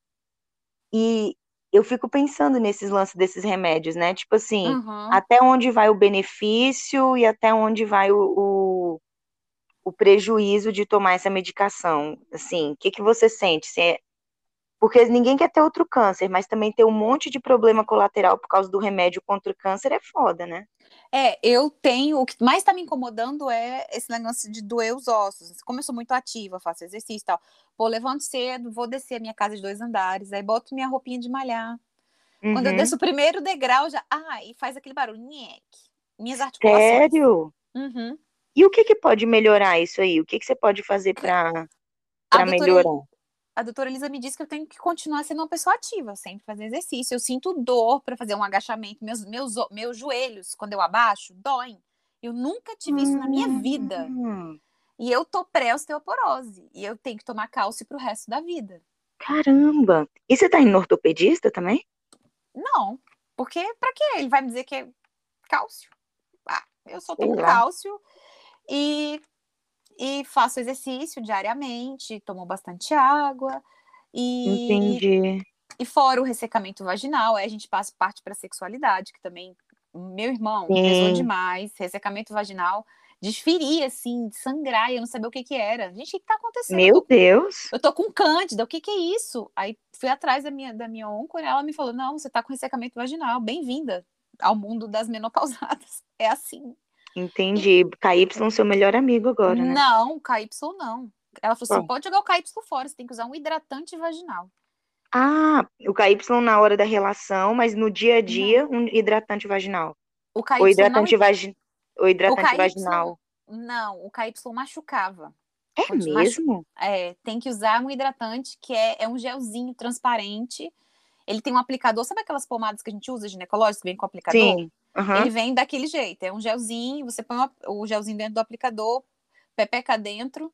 e eu fico pensando nesses lances desses remédios, né? Tipo assim, uhum. até onde vai o benefício e até onde vai o, o, o prejuízo de tomar essa medicação. Assim, o que, que você sente? Se é... Porque ninguém quer ter outro câncer, mas também ter um monte de problema colateral por causa do remédio contra o câncer é foda, né? É, eu tenho. O que mais tá me incomodando é esse negócio de doer os ossos. Como eu sou muito ativa, faço exercício e tal. Pô, levanto cedo, vou descer a minha casa de dois andares, aí boto minha roupinha de malhar. Uhum. Quando eu uhum. desço o primeiro degrau, já. Ah, e faz aquele barulho. Nhec. Minhas articulações. Sério? Uhum. E o que, que pode melhorar isso aí? O que, que você pode fazer para melhorar? A doutora Elisa me disse que eu tenho que continuar sendo uma pessoa ativa, sempre fazer exercício. Eu sinto dor para fazer um agachamento, meus, meus, meus joelhos, quando eu abaixo, doem. Eu nunca tive isso na minha vida. Hum. E eu tô pré-osteoporose. E eu tenho que tomar cálcio pro resto da vida. Caramba! E você tá indo ortopedista também? Não. Porque, pra quê? Ele vai me dizer que é cálcio. Ah, eu só tomo cálcio. E e faço exercício diariamente, tomo bastante água e Entendi. E fora o ressecamento vaginal, aí a gente passa parte para sexualidade, que também meu irmão Sim. pesou demais, ressecamento vaginal, desferia assim, de sangrar, e eu não sabia o que que era. Gente, o que, que tá acontecendo? Meu Deus. Eu tô com cândida, o que que é isso? Aí fui atrás da minha da minha onco, ela me falou: "Não, você tá com ressecamento vaginal, bem-vinda ao mundo das menopausadas". É assim. Entendi. KY seu melhor amigo agora, né? Não, KY não. Ela falou assim: pode jogar o KY fora, você tem que usar um hidratante vaginal. Ah, o KY na hora da relação, mas no dia a dia, não. um hidratante vaginal. O KY o hidratante, não... vagi... o hidratante o KY... vaginal. Não, o KY machucava. É mesmo? É, tem que usar um hidratante que é, é um gelzinho transparente. Ele tem um aplicador, sabe aquelas pomadas que a gente usa ginecológicas que vem com aplicador? Sim. Uhum. Ele vem daquele jeito, é um gelzinho, você põe o gelzinho dentro do aplicador, pepeca dentro,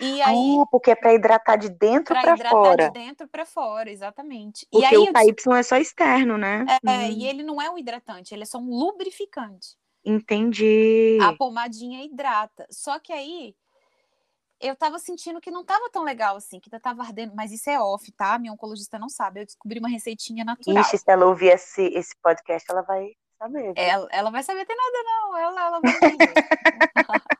e aí. Ah, porque é para hidratar de dentro para fora. de dentro para fora, exatamente. Porque e aí, o KY é só externo, né? É, hum. e ele não é um hidratante, ele é só um lubrificante. Entendi. A pomadinha hidrata. Só que aí eu tava sentindo que não tava tão legal assim, que tava ardendo, mas isso é off, tá? Minha oncologista não sabe. Eu descobri uma receitinha natural. Ixi, se ela ouvir esse, esse podcast, ela vai saber. Ela, ela vai saber, tem nada não, ela, ela vai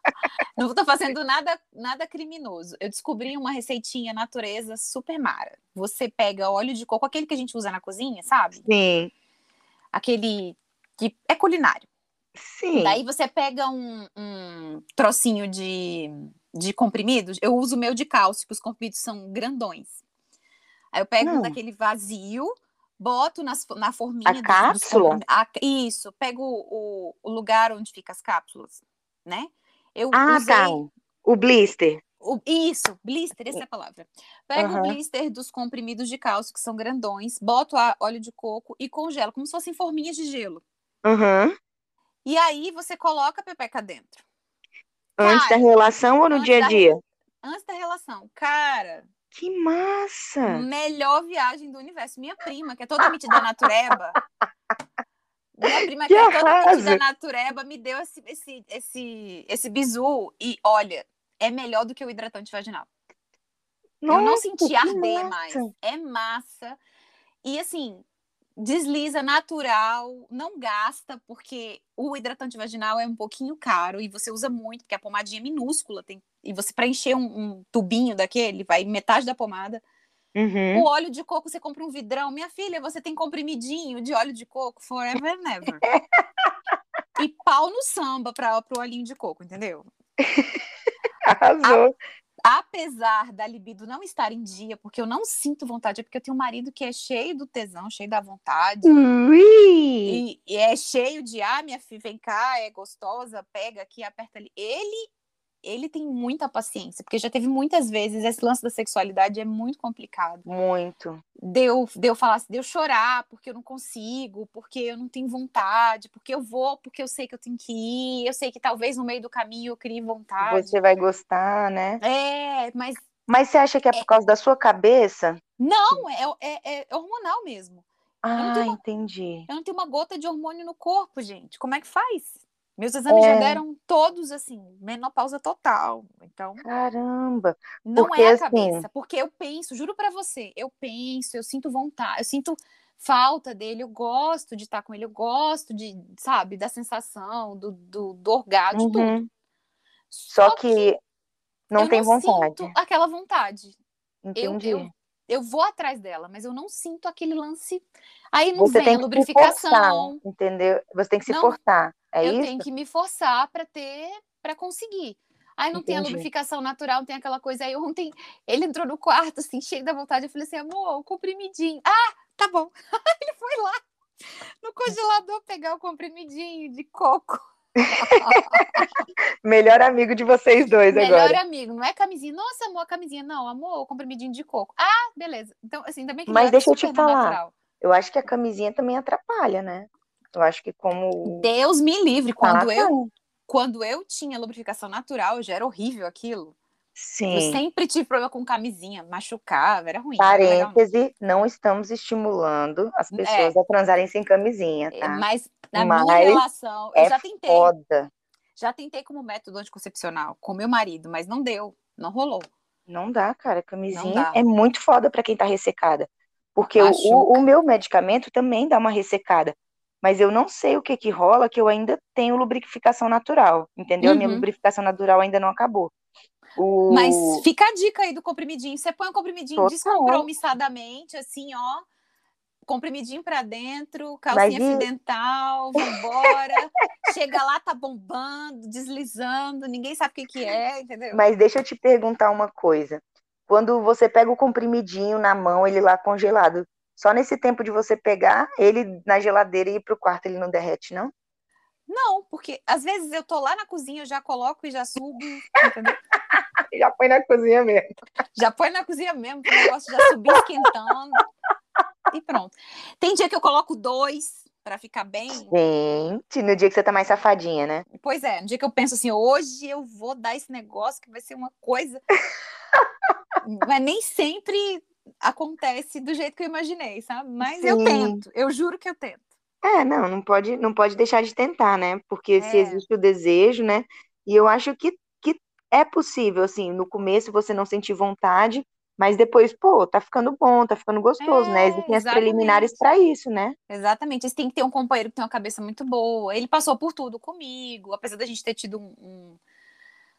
Não estou fazendo nada, nada criminoso. Eu descobri uma receitinha natureza super mara. Você pega óleo de coco, aquele que a gente usa na cozinha, sabe? Sim. Aquele que é culinário. Sim. Daí você pega um, um trocinho de, de comprimidos. Eu uso o meu de cálcio, que os comprimidos são grandões. Aí eu pego um daquele vazio, boto nas, na forminha. A dos, cápsula? Dos, a, isso, pego o, o, lugar onde fica as cápsulas, né? Eu ah, usei, tá. O blister. O, isso, blister, essa é a palavra. Pego uhum. o blister dos comprimidos de cálcio, que são grandões, boto a óleo de coco e congelo, como se fossem forminhas de gelo. Uhum. E aí você coloca a pepeca dentro. Antes Cara, da relação ou no dia a dia? Antes da relação. Cara, que massa! Melhor viagem do universo. Minha prima, que é toda metida natureba. minha prima, que, que é toda metida natureba, me deu esse, esse, esse, esse bizu. E olha, é melhor do que o hidratante vaginal. Nossa, Eu não senti arder massa. mais. É massa. E assim, desliza natural, não gasta, porque o hidratante vaginal é um pouquinho caro e você usa muito, porque a pomadinha é minúscula, tem, e você preencher um, um tubinho daquele, vai metade da pomada. Uhum. O óleo de coco, você compra um vidrão. Minha filha, você tem comprimidinho de óleo de coco forever and never. e pau no samba para o olhinho de coco, entendeu? Arrasou. A, apesar da libido não estar em dia, porque eu não sinto vontade, é porque eu tenho um marido que é cheio do tesão, cheio da vontade. E, e, é cheio de, ah, minha filha, vem cá, é gostosa, pega aqui, aperta ali. Ele ele tem muita paciência, porque já teve muitas vezes esse lance da sexualidade é muito complicado. Muito. Deu, deu falar, deu chorar porque eu não consigo, porque eu não tenho vontade, porque eu vou, porque eu sei que eu tenho que ir, eu sei que talvez no meio do caminho eu crie vontade. Você vai gostar, né? É, mas Mas você acha que é por causa da sua cabeça? Não, é, é, é hormonal mesmo. Ah, uma, entendi. Eu não tenho uma gota de hormônio no corpo, gente. Como é que faz? Meus exames é. já deram todos assim, menopausa total. Então. Caramba! Não é a assim... cabeça, porque eu penso, juro para você, eu penso, eu sinto vontade, eu sinto falta dele, eu gosto de estar com ele, eu gosto de, sabe, da sensação, do, do, do orgasmo, uhum. tudo. Só, Só que, que, não tem não vontade. Sinto aquela vontade. Entendi. Eu, eu, eu, vou atrás dela, mas eu não sinto aquele lance. Aí não Você vem a lubrificação. Forçar, entendeu? Você tem que se não, forçar. É eu isso? tenho que me forçar para ter, para conseguir. Aí não Entendi. tem a lubrificação natural, não tem aquela coisa. Aí ontem ele entrou no quarto, assim, cheio da vontade. Eu falei assim, amor, o comprimidinho. Ah, tá bom. ele foi lá no congelador pegar o comprimidinho de coco. Melhor amigo de vocês dois Melhor agora. Melhor amigo, não é camisinha. Nossa, amor, a camisinha. Não, amor, o comprimidinho de coco. Ah, beleza. Então, assim, ainda bem que Mas deixa eu te falar. Natural. Eu acho que a camisinha também atrapalha, né? Eu acho que como. Deus me livre. Quando ah, eu, quando eu tinha lubrificação natural, já era horrível aquilo. Sim. Eu sempre tive problema com camisinha, machucava, era ruim. Parêntese, não estamos estimulando as é. pessoas é. a transarem sem camisinha, tá? Mas na Mas minha relação, eu é já tentei. Foda. Já tentei como método anticoncepcional com meu marido, mas não deu, não rolou. Não dá, cara. Camisinha dá. é muito foda para quem tá ressecada. Porque o, o, meu medicamento também dá uma ressecada. Mas eu não sei o que que rola, que eu ainda tenho lubrificação natural, entendeu? Uhum. A minha uhum. lubrificação natural ainda não acabou. O... Mas fica a dica aí do comprimidinho. Você põe o um comprimidinho Total. descompromissadamente, assim, ó. Comprimidinho pra dentro, calcinha Mas... fio dental, vambora. Chega lá, tá bombando, deslizando, ninguém sabe o que, que é, entendeu? Mas deixa eu te perguntar uma coisa. Quando você pega o comprimidinho na mão, ele lá congelado, só nesse tempo de você pegar ele na geladeira e ir pro quarto, ele não derrete, não? Não, porque às vezes eu tô lá na cozinha, eu já coloco e já subo, entendeu? já põe na cozinha mesmo. Já põe na cozinha mesmo, o negócio já subir esquentando. E pronto. Tem dia que eu coloco dois para ficar bem. Gente, no dia que você tá mais safadinha, né? Pois é, no dia que eu penso assim, hoje eu vou dar esse negócio que vai ser uma coisa. Mas nem sempre acontece do jeito que eu imaginei, sabe? Mas Sim. eu tento, eu juro que eu tento. É, não, não pode, não pode deixar de tentar, né? Porque é. se existe o desejo, né? E eu acho que, que é possível, assim, no começo você não sentir vontade, mas depois, pô, tá ficando bom, tá ficando gostoso, é, né? Existem exatamente. as preliminares para isso, né? Exatamente. Você tem que ter um companheiro que tem uma cabeça muito boa. Ele passou por tudo comigo, apesar da gente ter tido um, um,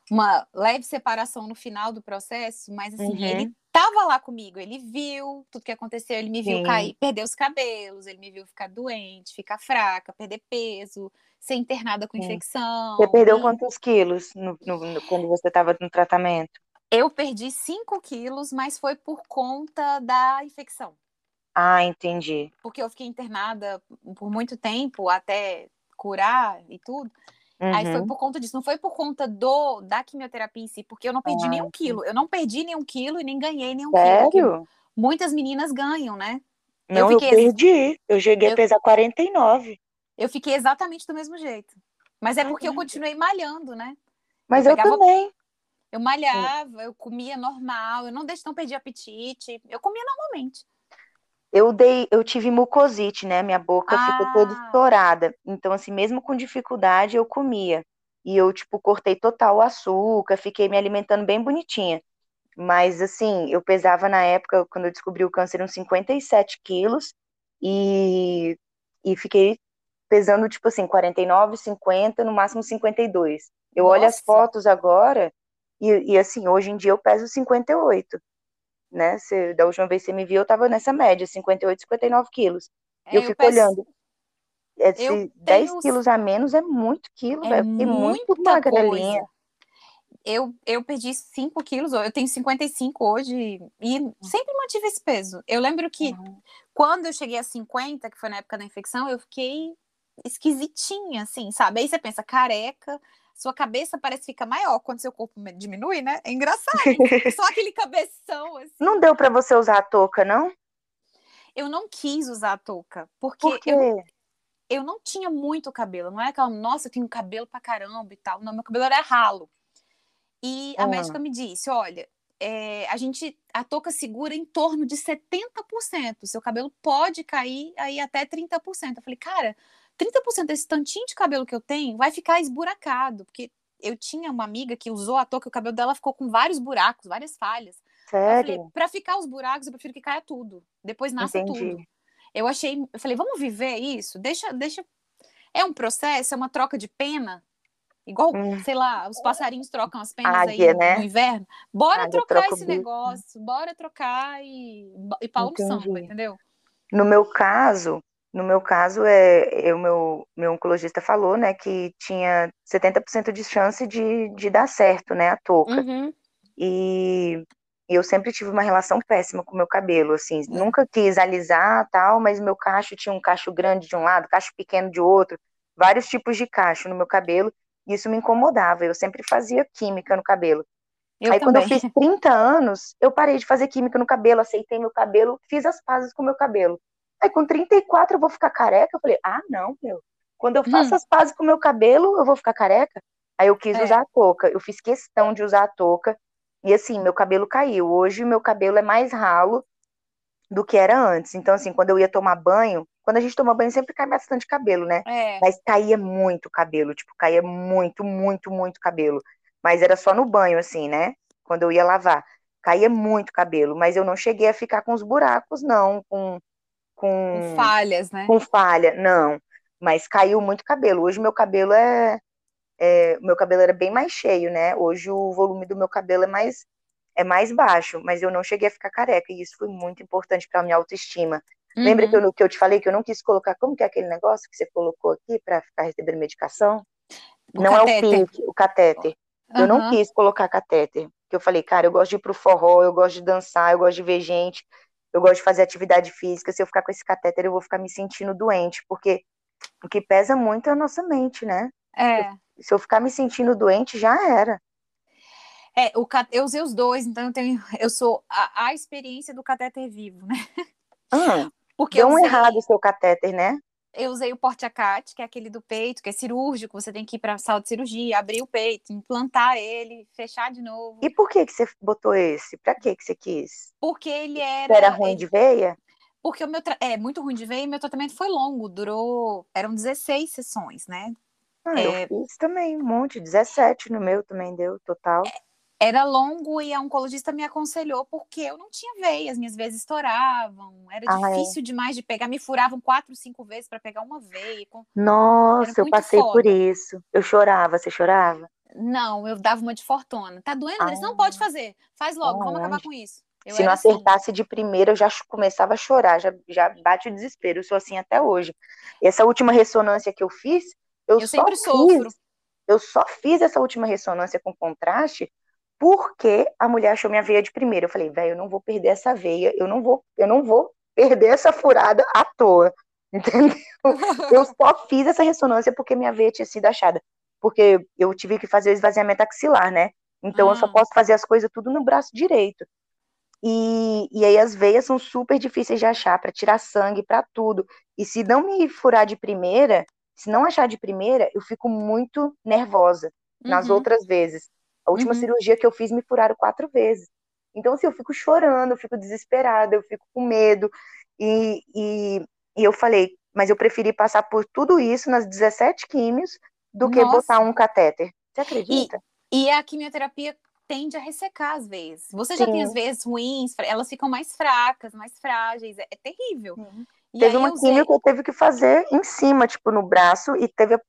uma leve separação no final do processo, mas assim, uhum. ele estava lá comigo, ele viu tudo que aconteceu, ele me viu Sim. cair, perder os cabelos, ele me viu ficar doente, ficar fraca, perder peso, ser internada com Sim. infecção. Você perdeu e... quantos quilos no, no, no, quando você estava no tratamento? Eu perdi 5 quilos, mas foi por conta da infecção. Ah, entendi. Porque eu fiquei internada por muito tempo até curar e tudo. Uhum. Aí foi uhum. por conta disso, não foi por conta do da quimioterapia em si, porque eu não perdi ah, nenhum quilo. Eu não perdi nenhum quilo e nem ganhei nenhum Sério? quilo. Muitas meninas ganham, né? Não, eu, eu perdi. Eu cheguei eu... a pesar 49. Eu fiquei exatamente do mesmo jeito. Mas é porque eu continuei malhando, né? Mas eu, pegava... eu também. Eu malhava, eu comia normal, eu não deixei, não perdi apetite, eu comia normalmente. Eu dei, eu tive mucosite, né? Minha boca ah. ficou toda ah. estourada. Então, assim, mesmo com dificuldade, eu comia. E eu, tipo, cortei total o açúcar, fiquei me alimentando bem bonitinha. Mas, assim, eu pesava na época, quando eu descobri o câncer, uns 57 quilos. E, e fiquei pesando, tipo assim, 49, 50, no máximo 52. Eu Nossa. olho as fotos agora, e, e, assim, hoje em dia eu peso 58 né? Você, da última vez que você me viu, eu tava nessa média, 58, 59 quilos. É, eu, eu fico peço... olhando. Esse eu 10 tenho... quilos a menos é muito quilo, é velho. Muito magrelinha. Eu, eu perdi 5 quilos, eu tenho 55 hoje e sempre mantive esse peso. Eu lembro que uhum. quando eu cheguei a 50, que foi na época da infecção, eu fiquei esquisitinha, assim, sabe? Aí você pensa, careca, sua cabeça parece que fica maior quando seu corpo diminui, né? É engraçado. Só aquele cabeção, assim. Não deu para você usar a touca, não? Eu não quis usar a touca, porque Por eu, eu não tinha muito cabelo. Não é aquela, nossa, eu tenho cabelo pra caramba e tal. Não, meu cabelo era ralo. E a ah. médica me disse: olha, é, a gente, a touca segura em torno de 70%. Seu cabelo pode cair aí até 30%. Eu falei, cara, 30% desse tantinho de cabelo que eu tenho vai ficar esburacado, porque eu tinha uma amiga que usou a touca e o cabelo dela ficou com vários buracos, várias falhas. Sério? Para ficar os buracos, eu prefiro que caia tudo. Depois nasce Entendi. tudo. Eu achei, eu falei, vamos viver isso? Deixa, deixa. É um processo, é uma troca de pena. Igual, Hum. sei lá, os passarinhos trocam as penas Águia, aí no, né? no inverno. Bora Águia trocar esse bico. negócio, bora trocar e, e pau no samba, entendeu? No meu caso, no meu caso, é, o meu, meu oncologista falou, né, que tinha 70% de chance de, de dar certo, né, a touca. Uhum. E, e eu sempre tive uma relação péssima com o meu cabelo, assim, É. nunca quis alisar tal, mas meu cacho tinha um cacho grande de um lado, cacho pequeno de outro, vários tipos de cacho no meu cabelo, e isso me incomodava, eu sempre fazia química no cabelo. Eu Aí quando também. eu fiz 30 anos, eu parei de fazer química no cabelo, aceitei meu cabelo, fiz as pazes com o meu cabelo. Aí com 34 eu vou ficar careca? Eu falei, ah, não, meu. Quando eu faço Hum. as pazes com o meu cabelo, eu vou ficar careca? Aí eu quis É. usar a touca, eu fiz questão de usar a touca, e assim, meu cabelo caiu. Hoje meu cabelo é mais ralo do que era antes. Então, assim, quando eu ia tomar banho, quando a gente toma banho sempre cai bastante cabelo, né? É. Mas caía muito cabelo, tipo, caía muito, muito, muito cabelo. Mas era só no banho, assim, né? Quando eu ia lavar. Caía muito cabelo, mas eu não cheguei a ficar com os buracos, não, com, Com com, falhas, né? com falha, não. Mas caiu muito cabelo. Hoje meu cabelo é, é- meu cabelo era bem mais cheio, né? Hoje o volume do meu cabelo é mais é mais baixo, mas eu não cheguei a ficar careca e isso foi muito importante para minha autoestima. Lembra que Uhum. eu, que eu te falei que eu não quis colocar, como que é aquele negócio que você colocou aqui para ficar recebendo medicação? O não catéter. é o PIC, o catéter. Eu não quis colocar catéter, porque eu falei, cara, eu gosto de ir pro forró, eu gosto de dançar, eu gosto de ver gente, eu gosto de fazer atividade física. Se eu ficar com esse catéter, eu vou ficar me sentindo doente, porque o que pesa muito é a nossa mente, né? É. Se eu ficar me sentindo doente, já era. É, o, eu usei os dois, então eu tenho, eu sou a, a experiência do catéter vivo, né? Hum, Porque deu eu um errado o seu catéter, né? Eu usei o porte-acate, que é aquele do peito, que é cirúrgico, você tem que ir para a sala de cirurgia, abrir o peito, implantar ele, fechar de novo, E por que que você botou esse? Pra que que você quis? porque ele Era, era, ruim ele- de veia? porque o meu tra- é muito ruim de ver e meu tratamento foi longo, durou, eram 16 sessões, né? Ah, É. eu fiz também, um monte, 17 no meu também deu, total. Era longo e a oncologista me aconselhou porque eu não tinha veia, as minhas veias estouravam, era Ah, é. difícil demais de pegar, me furavam quatro, cinco vezes para pegar uma veia. Nossa, eu passei por foda. isso. Eu chorava, você chorava? Não, eu dava uma de fortuna. Tá doendo, Andressa? Não Ah. pode fazer. Faz logo, vamos Aonde? acabar com isso. Eu Se não assim. acertasse de primeira, eu já começava a chorar, já, já bate o desespero. Eu sou assim até hoje. E essa última ressonância que eu fiz, eu, Eu só sempre fiz, sofro. eu só fiz essa última ressonância com contraste porque a mulher achou minha veia de primeira. Eu falei, velho, eu não vou perder essa veia, eu não vou, eu não vou perder essa furada à toa. Entendeu? Eu só fiz essa ressonância porque minha veia tinha sido achada. Porque eu tive que fazer o esvaziamento axilar, né? Então eu só Ah. posso fazer as coisas tudo no braço direito. E, e aí as veias são super difíceis de achar para tirar sangue, para tudo. E se não me furar de primeira, se não achar de primeira, eu fico muito nervosa nas Uhum. outras vezes. A última Uhum. cirurgia que eu fiz me furaram quatro vezes. Então, assim, eu fico chorando, eu fico desesperada, eu fico com medo. E, e, e eu falei, mas eu preferi passar por tudo isso nas 17 químios do que Nossa. botar um catéter. Você acredita? E a quimioterapia tende a ressecar as veias. Você já tem Sim. as veias ruins, elas ficam mais fracas, mais frágeis. É, é terrível. E Teve uma usei- químio que eu teve que fazer em cima, tipo, no braço, e teve a,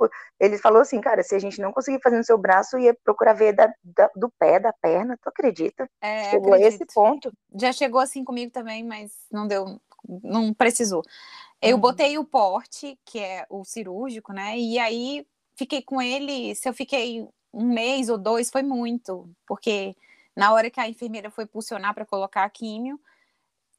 ele falou assim, cara, se a gente não conseguir fazer no seu braço, ia procurar ver da, da- do pé, da perna, tu acredita? É, Chegou a esse acredito. ponto. Já chegou assim comigo também, mas não deu, não precisou. Eu Uhum. botei o porte, que é o cirúrgico, né? E aí fiquei com ele. Se eu fiquei um mês ou dois, foi muito, porque na hora que a enfermeira foi pulsionar para colocar a químio,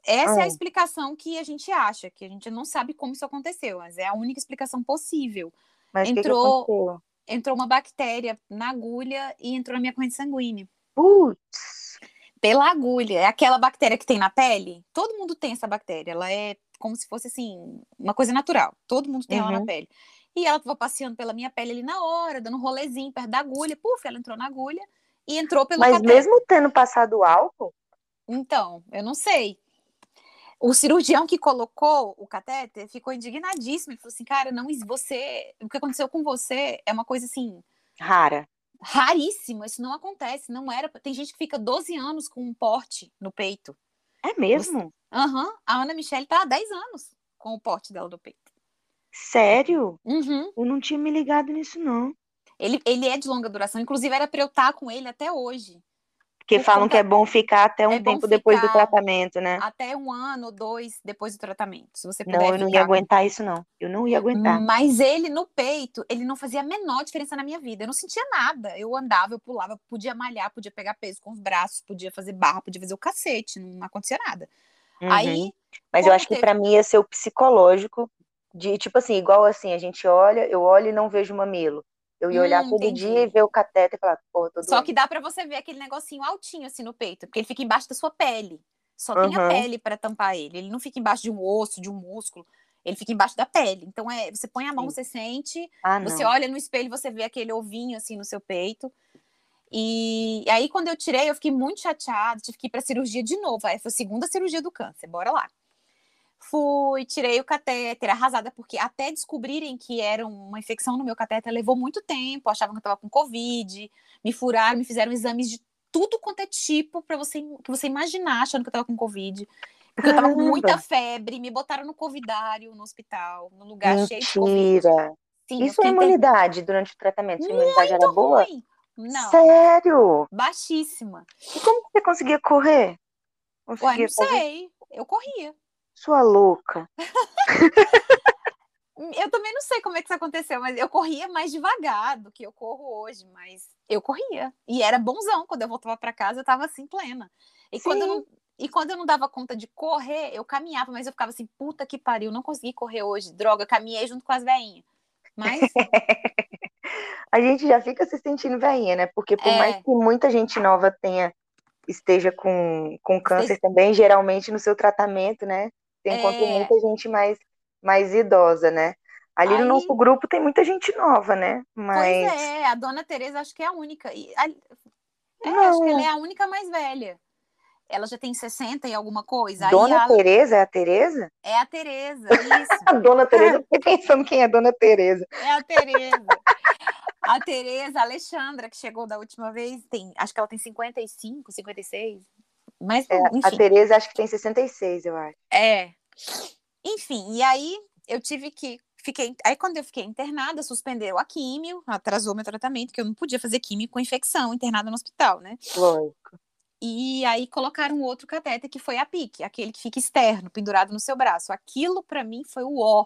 essa é a Ah. explicação que a gente acha, que a gente não sabe como isso aconteceu, mas é a única explicação possível. Mas o que que Entrou-? Entrou uma bactéria na agulha e entrou na minha corrente sanguínea. Putz, Pela agulha. É aquela bactéria que tem na pele. Todo mundo tem essa bactéria. Ela é como se fosse assim, uma coisa natural. Todo mundo tem ela na Uhum. pele. E ela estava passeando pela minha pele ali na hora, dando um rolezinho perto da agulha. Puf, ela entrou na agulha e entrou pelo Mas catéter. mesmo tendo passado álcool? Então, eu não sei. O cirurgião que colocou o catéter ficou indignadíssimo. Ele falou assim, cara, não, você, o que aconteceu com você é uma coisa assim Rara. raríssima. Isso não acontece. Não era. Tem gente que fica 12 anos com um porte no peito. É mesmo? Aham. A Ana Michelle tá há 10 anos com o porte dela do peito. Sério? Uhum. Eu não tinha me ligado nisso, não. Ele, ele é de longa duração. Inclusive, era pra eu estar com ele até hoje. Porque Por falam conta- que é bom ficar até um É tempo depois do tratamento, né? Até um ano ou dois depois do tratamento. Se você puder Não, eu não ia ficar com- aguentar isso, não. Eu não ia aguentar. Mas ele no peito, ele não fazia a menor diferença na minha vida. Eu não sentia nada. Eu andava, eu pulava, podia malhar, podia pegar peso com os braços, podia fazer barra, podia fazer o cacete, não acontecia nada. Uhum. Aí, Mas eu acho que teve- pra mim ia ser o psicológico de, tipo assim, igual assim, a gente olha, eu olho e não vejo mamilo. Eu ia olhar Hum, todo entendi. dia e ver o cateter e falar, pô, tô só doente. que dá pra você ver aquele negocinho altinho assim no peito, porque ele fica embaixo da sua pele. Só tem a Uhum. pele pra tampar ele. Ele não fica embaixo de um osso, de um músculo. Ele fica embaixo da pele. Então é, você põe a mão, Sim. você sente, Ah. Você olha no espelho você vê aquele ovinho assim no seu peito. E aí, quando eu tirei, eu fiquei muito chateada, tive que ir para cirurgia de novo. Aí foi a segunda cirurgia do câncer, bora lá. Fui, tirei o catéter, arrasada, porque até descobrirem que era uma infecção no meu catéter levou muito tempo, achavam que eu estava com Covid, me furaram, me fizeram exames de tudo quanto é tipo para você que você imaginar, achando que eu estava com Covid. Porque eu tava com muita febre, me botaram no covidário, no hospital, no lugar cheio de Covid. Mentira. Sim, Isso é imunidade durante o tratamento? Sua imunidade era boa? ruim. Não, Sério? baixíssima. E como você conseguia correr? Ué, Conseguia não fazer? sei. Eu corria. Sua louca. Eu também não sei como é que isso aconteceu, mas eu corria mais devagar do que eu corro hoje, mas eu corria. E era bonzão. Quando eu voltava para casa, eu tava assim, plena. E quando, eu Sim. não, e quando eu não dava conta de correr, eu caminhava, mas eu ficava assim, puta que pariu, não consegui correr hoje. Droga, caminhei junto com as veinhas. Mas A gente já fica se sentindo velhinha, né? Porque por É. mais que muita gente nova tenha esteja com, com câncer também, geralmente no seu tratamento, né? Você encontra É. muita gente mais, mais idosa, né? Ali Aí- no nosso grupo tem muita gente nova, né? Mas Pois é, a dona Tereza acho que é a única. E a- é, acho que ela é a única mais velha. Ela já tem 60 e alguma coisa. Dona a- Tereza é a Tereza? é a Tereza, isso. A Dona Tereza, eu fiquei pensando quem é Dona Tereza. É a Tereza. A Tereza, a Alexandra, que chegou da última vez, tem, acho que ela tem 55, 56. Mas, É, a enfim. Tereza acho que tem 66, eu acho. É. Enfim, e aí eu tive que. Fiquei, aí, quando eu fiquei internada, suspendeu a químio, atrasou meu tratamento, que eu não podia fazer químio com infecção, internada no hospital, né? Lógico. E aí colocaram outro catéter que foi a PIC, aquele que fica externo, pendurado no seu braço. Aquilo pra mim foi o ó.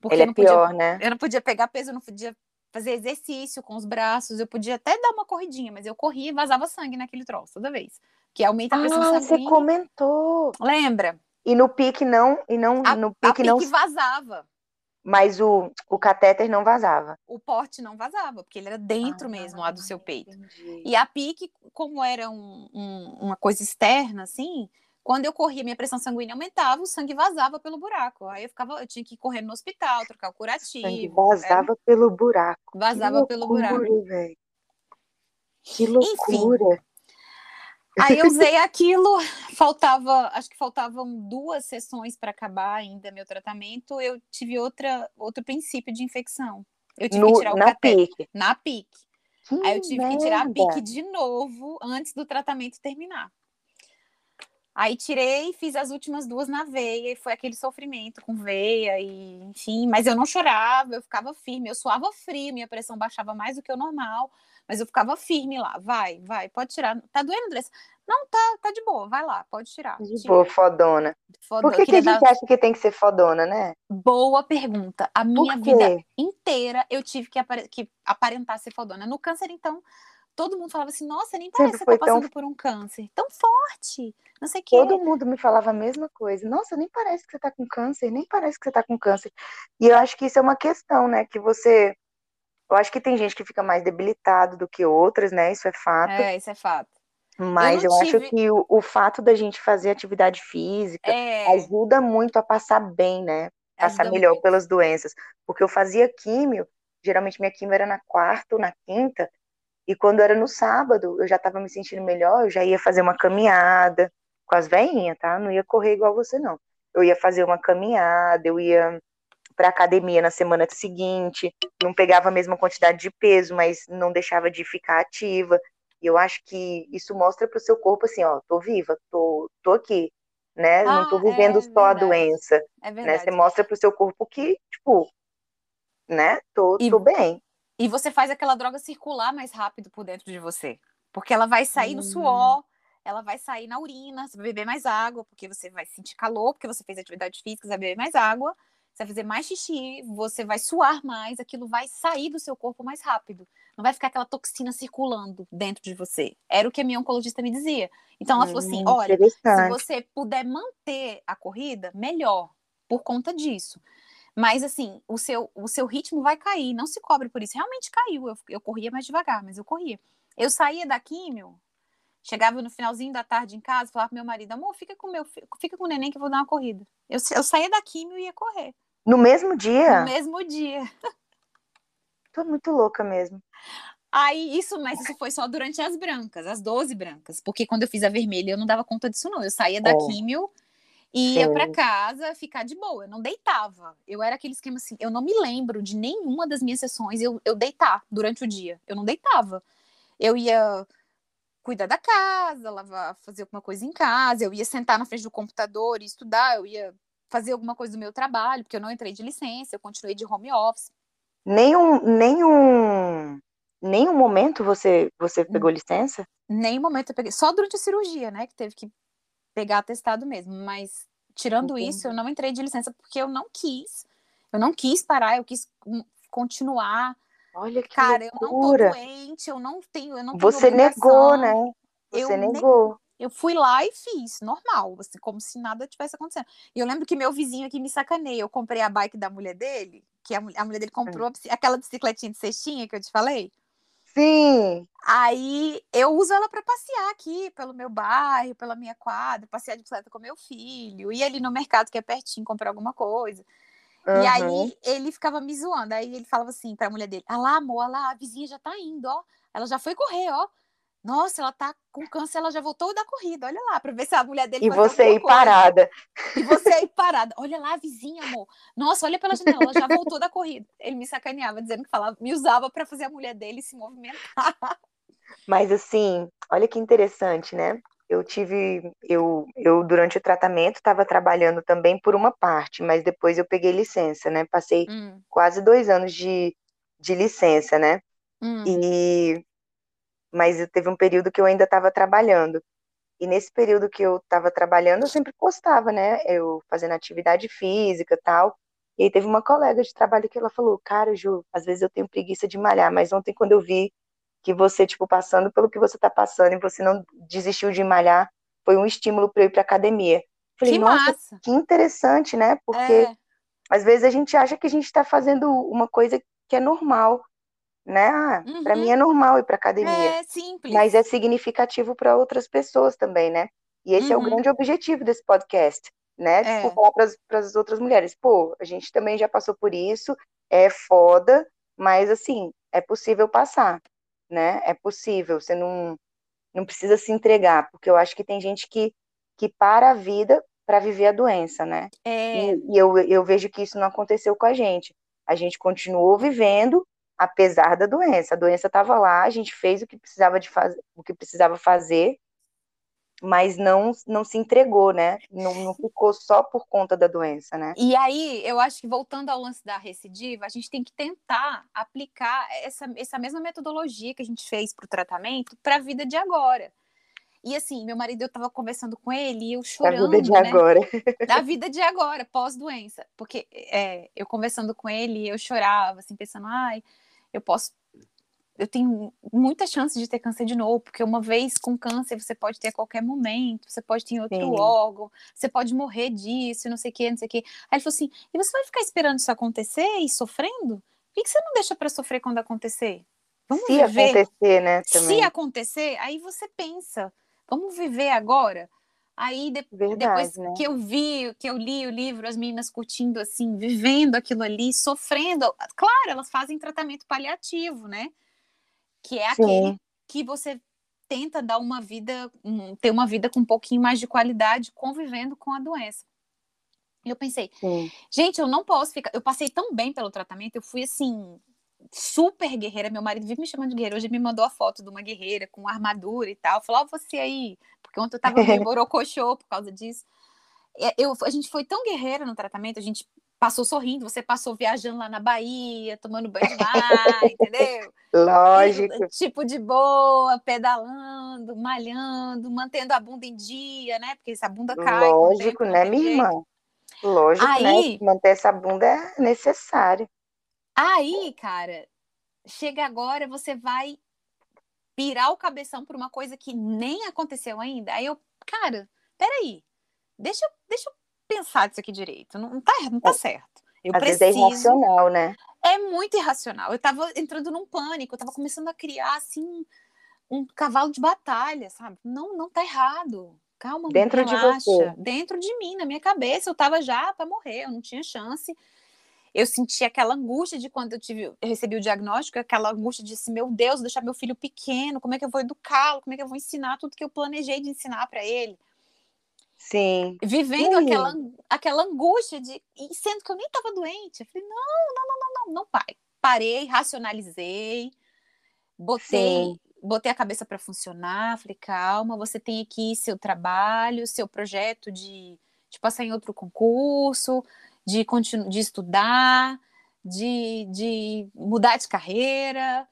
Porque Ele é não podia, pior, né? eu não podia pegar peso, eu não podia fazer exercício com os braços, eu podia até dar uma corridinha, mas eu corria e vazava sangue naquele troço toda vez. Que aumenta a pressão Ah, você sanguínea. comentou. Lembra? E no pique não, e não, A, no a pique não, PIC vazava. mas o, o catéter não vazava. O porte não vazava, porque ele era dentro Ah, mesmo lá do seu peito. entendi. E a PIC, como era um- um- uma coisa externa, assim, quando eu corria, minha pressão sanguínea aumentava, o sangue vazava pelo buraco. Aí eu ficava, eu tinha que correr no hospital, trocar o Sangue curativo. vazava pelo buraco. vazava Que pelo buraco. loucura, velho. Que loucura. Aí eu usei aquilo, faltava, acho que faltavam duas sessões para acabar ainda meu tratamento. Eu tive outra, outro princípio de infecção. Eu tive No- que tirar o na catéter pique. na PIC. Que Aí eu tive que tirar a merda. PIC de novo antes do tratamento terminar. Aí tirei, fiz as últimas duas na veia e foi aquele sofrimento com veia e enfim, mas eu não chorava, eu ficava firme, eu suava frio, minha pressão baixava mais do que o normal, mas eu ficava firme lá, vai, vai, pode tirar. Tá doendo, Andressa? Não, tá, tá de boa, vai lá, pode tirar. De Tira. boa, fodona. Foda- Por que, que a gente dar- acha que tem que ser fodona, né? Boa pergunta. A minha vida inteira eu tive que, apare- que aparentar ser fodona. No câncer, então, todo mundo falava assim: nossa, nem parece que você tá tão- passando por um câncer. Tão forte. Não sei o quê. Todo mundo me falava a mesma coisa. Nossa, nem parece que você tá com câncer, nem parece que você tá com câncer. E eu acho que isso é uma questão, né? Que você. Eu acho que tem gente que fica mais debilitado do que outras, né? Isso é fato. É, isso é fato. Mas eu eu, não acho tive- que o, o fato da gente fazer atividade física É, ajuda muito a passar bem, né? Passar ajuda melhor muito. pelas doenças. Porque eu fazia químio, geralmente minha químio era na quarta ou na quinta, E quando era no sábado, eu já estava me sentindo melhor, eu já ia fazer uma caminhada com as veinhas, tá? Não ia correr igual você, não. Eu ia fazer uma caminhada, eu ia para academia na semana seguinte, não pegava a mesma quantidade de peso, mas não deixava de ficar ativa. E eu acho que isso mostra para o seu corpo assim, ó, tô viva, tô, tô aqui, né? Ah, não tô vivendo é só verdade. a doença, é né? Você mostra para o seu corpo que, tipo, né? Tô, e, tô bem. E você faz aquela droga circular mais rápido por dentro de você, porque ela vai sair hum. no suor, ela vai sair na urina, você vai beber mais água, porque você vai sentir calor, porque você fez atividade física, você vai beber mais água você vai fazer mais xixi, você vai suar mais, aquilo vai sair do seu corpo mais rápido. Não vai ficar aquela toxina circulando dentro de você. Era o que a minha oncologista me dizia. Então ela hum, falou assim: hum, olha, se você puder manter a corrida, melhor, por conta disso. Mas assim, o seu, o seu ritmo vai cair, não se cobre por isso. Realmente caiu. Eu, eu corria mais devagar, mas eu corria. Eu saía da químio, chegava no finalzinho da tarde em casa, falava pro meu marido, amor, fica com meu fica com o neném que eu vou dar uma corrida. Eu, eu saía da químio e ia correr. No mesmo dia? No mesmo dia. Tô muito louca mesmo. Aí, isso, mas isso foi só durante as brancas, as 12 brancas. Porque quando eu fiz a vermelha, eu não dava conta disso, não. Eu saía da oh. químio e ia para casa ficar de boa. Eu não deitava. Eu era aquele esquema assim. Eu não me lembro de nenhuma das minhas sessões eu, eu deitar durante o dia. Eu não deitava. Eu ia cuidar da casa, lavar, fazer alguma coisa em casa, eu ia sentar na frente do computador e estudar, eu ia fazer alguma coisa do meu trabalho, porque eu não entrei de licença, eu continuei de home office. Nenhum, nenhum, nenhum momento você, você pegou licença? Nenhum momento eu peguei. Só durante a cirurgia, né? Que teve que pegar atestado mesmo. Mas, tirando Entendi. isso, eu não entrei de licença porque eu não quis. Eu não quis parar, eu quis continuar. Olha que Cara, loucura. eu não tô doente, eu não tenho, eu não Você negou, né? Você eu negou. Eu fui lá e fiz, normal, assim, como se nada tivesse acontecendo. E eu lembro que meu vizinho aqui me sacaneia. Eu comprei a bike da mulher dele, que a, a mulher dele comprou hum. aquela bicicletinha de cestinha que eu te falei. Sim. Aí eu uso ela para passear aqui pelo meu bairro, pela minha quadra, passear de bicicleta com meu filho, ir ali no mercado que é pertinho comprar alguma coisa. Uhum. E aí ele ficava me zoando. Aí ele falava assim para a mulher dele: "Ah lá, amor, ah lá, a vizinha já tá indo, ó. Ela já foi correr, ó. Nossa, ela tá com câncer, ela já voltou da corrida. Olha lá, para ver se a mulher dele E você aí parada. E você aí parada. Olha lá, vizinha, amor. Nossa, olha pela janela, ela já voltou da corrida. Ele me sacaneava, dizendo que falava, me usava para fazer a mulher dele se movimentar. Mas assim, olha que interessante, né? Eu tive, eu, eu durante o tratamento estava trabalhando também por uma parte, mas depois eu peguei licença, né? Passei hum. quase dois anos de, de licença, né? Hum. E mas teve um período que eu ainda estava trabalhando. E nesse período que eu estava trabalhando, eu sempre postava, né? Eu fazendo atividade física tal. E aí teve uma colega de trabalho que ela falou: Cara, Ju, às vezes eu tenho preguiça de malhar, mas ontem, quando eu vi que você, tipo, passando pelo que você está passando e você não desistiu de malhar, foi um estímulo para eu ir para academia. Falei, que nossa, massa. que interessante, né? Porque é. às vezes a gente acha que a gente está fazendo uma coisa que é normal né? Ah, uhum. Para mim é normal ir para academia. É simples. Mas é significativo para outras pessoas também, né? E esse uhum. é o uhum. grande objetivo desse podcast, né? É. Tipo, falar para as outras mulheres, pô, a gente também já passou por isso, é foda, mas assim, é possível passar, né? É possível, você não, não precisa se entregar, porque eu acho que tem gente que, que para a vida para viver a doença, né? É. E, e eu, eu vejo que isso não aconteceu com a gente. A gente continuou vivendo, apesar da doença. A doença estava lá, a gente fez o que precisava de fazer, o que precisava fazer, mas não não se entregou, né? Não, não, ficou só por conta da doença, né? E aí, eu acho que voltando ao lance da recidiva, a gente tem que tentar aplicar essa, essa mesma metodologia que a gente fez para o tratamento para a vida de agora. E assim, meu marido, eu tava conversando com ele e eu chorando. Da vida de né? agora. Da vida de agora, pós-doença. Porque é, eu conversando com ele, eu chorava, assim, pensando, ai, eu posso eu tenho muita chance de ter câncer de novo, porque uma vez com câncer você pode ter a qualquer momento, você pode ter outro Sim. órgão, você pode morrer disso, não sei o que, não sei o que. Aí ele falou assim: e você vai ficar esperando isso acontecer e sofrendo? Por que, você não deixa para sofrer quando acontecer? Vamos Se viver. acontecer, né? Também. Se acontecer, aí você pensa, vamos viver agora. Aí de, Verdade, depois né? que eu vi, que eu li o livro, as meninas curtindo assim, vivendo aquilo ali, sofrendo. Claro, elas fazem tratamento paliativo, né? que é aquele Sim. que você tenta dar uma vida, ter uma vida com um pouquinho mais de qualidade convivendo com a doença. E eu pensei, Sim. gente, eu não posso ficar. Eu passei tão bem pelo tratamento, eu fui assim, super guerreira. Meu marido vive me chamando de guerreira. Hoje ele me mandou a foto de uma guerreira com armadura e tal. Falou, oh, você aí. Porque ontem eu tava meio borocochô por causa disso. Eu, a gente foi tão guerreira no tratamento, a gente passou sorrindo, você passou viajando lá na Bahia, tomando banho de mar, entendeu? Lógico. Tipo de boa, pedalando, malhando, mantendo a bunda em dia, né? Porque essa bunda cai. Lógico, tempo, né, minha irmã? Lógico, né? aí, né? Manter essa bunda é necessário. Aí, cara, chega agora, você vai pirar o cabeção por uma coisa que nem aconteceu ainda. Aí eu, cara, peraí, deixa, deixa eu pensar disso aqui direito. Não, não tá, não tá é, certo. Eu Às preciso. Vezes é irracional, né? É muito irracional. Eu tava entrando num pânico, eu tava começando a criar assim um cavalo de batalha, sabe? Não, não tá errado. Calma, dentro relaxa. de você. Dentro de mim, na minha cabeça, eu tava já para morrer, eu não tinha chance. Eu senti aquela angústia de quando eu tive, eu recebi o diagnóstico, aquela angústia de assim, meu Deus, deixar meu filho pequeno, como é que eu vou educá-lo, como é que eu vou ensinar tudo que eu planejei de ensinar para ele. Sim. Vivendo aquela, aquela angústia de. E sendo que eu nem estava doente. Eu falei, não, não, não, não, não, não, pai. Parei, racionalizei, botei, Sim. botei a cabeça para funcionar. Falei, calma, você tem aqui seu trabalho, seu projeto de, de passar em outro concurso, de, de estudar, de, de mudar de carreira,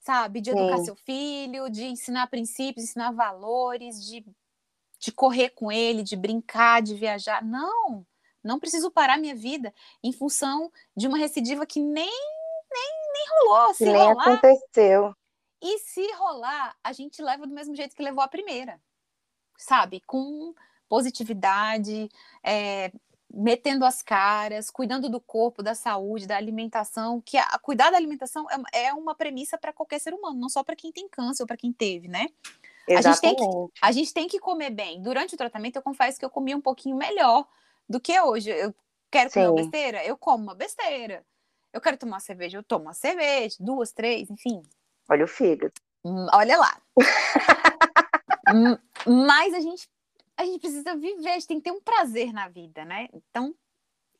sabe? De educar Sim. seu filho, de ensinar princípios, ensinar valores, de de correr com ele, de brincar, de viajar. Não, não preciso parar minha vida em função de uma recidiva que nem nem, nem rolou. Se nem rolar, aconteceu. E se rolar, a gente leva do mesmo jeito que levou a primeira, sabe? Com positividade, é, metendo as caras, cuidando do corpo, da saúde, da alimentação, que a, cuidar da alimentação é, é uma premissa para qualquer ser humano, não só para quem tem câncer ou para quem teve, né? A gente, tem que, a gente tem que comer bem. Durante o tratamento, eu confesso que eu comi um pouquinho melhor do que hoje. Eu quero comer uma besteira? Eu como uma besteira. Eu quero tomar uma cerveja? Eu tomo uma cerveja, duas, três, enfim. Olha o fígado. Hum, olha lá. Hum, mas a gente, a gente precisa viver, a gente tem que ter um prazer na vida, né? Então,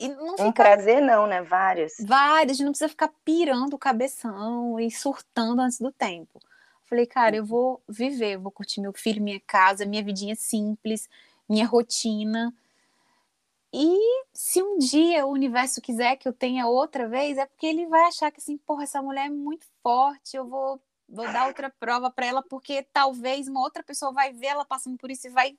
não fica... Um prazer não, né? Vários. Vários, a gente não precisa ficar pirando o cabeção e surtando antes do tempo. Falei, cara, eu vou viver, eu vou curtir meu filho, minha casa, minha vidinha simples, minha rotina. E se um dia o universo quiser que eu tenha outra vez, é porque ele vai achar que assim, porra, essa mulher é muito forte, eu vou, vou dar outra prova para ela, porque talvez uma outra pessoa vai ver ela passando por isso e vai,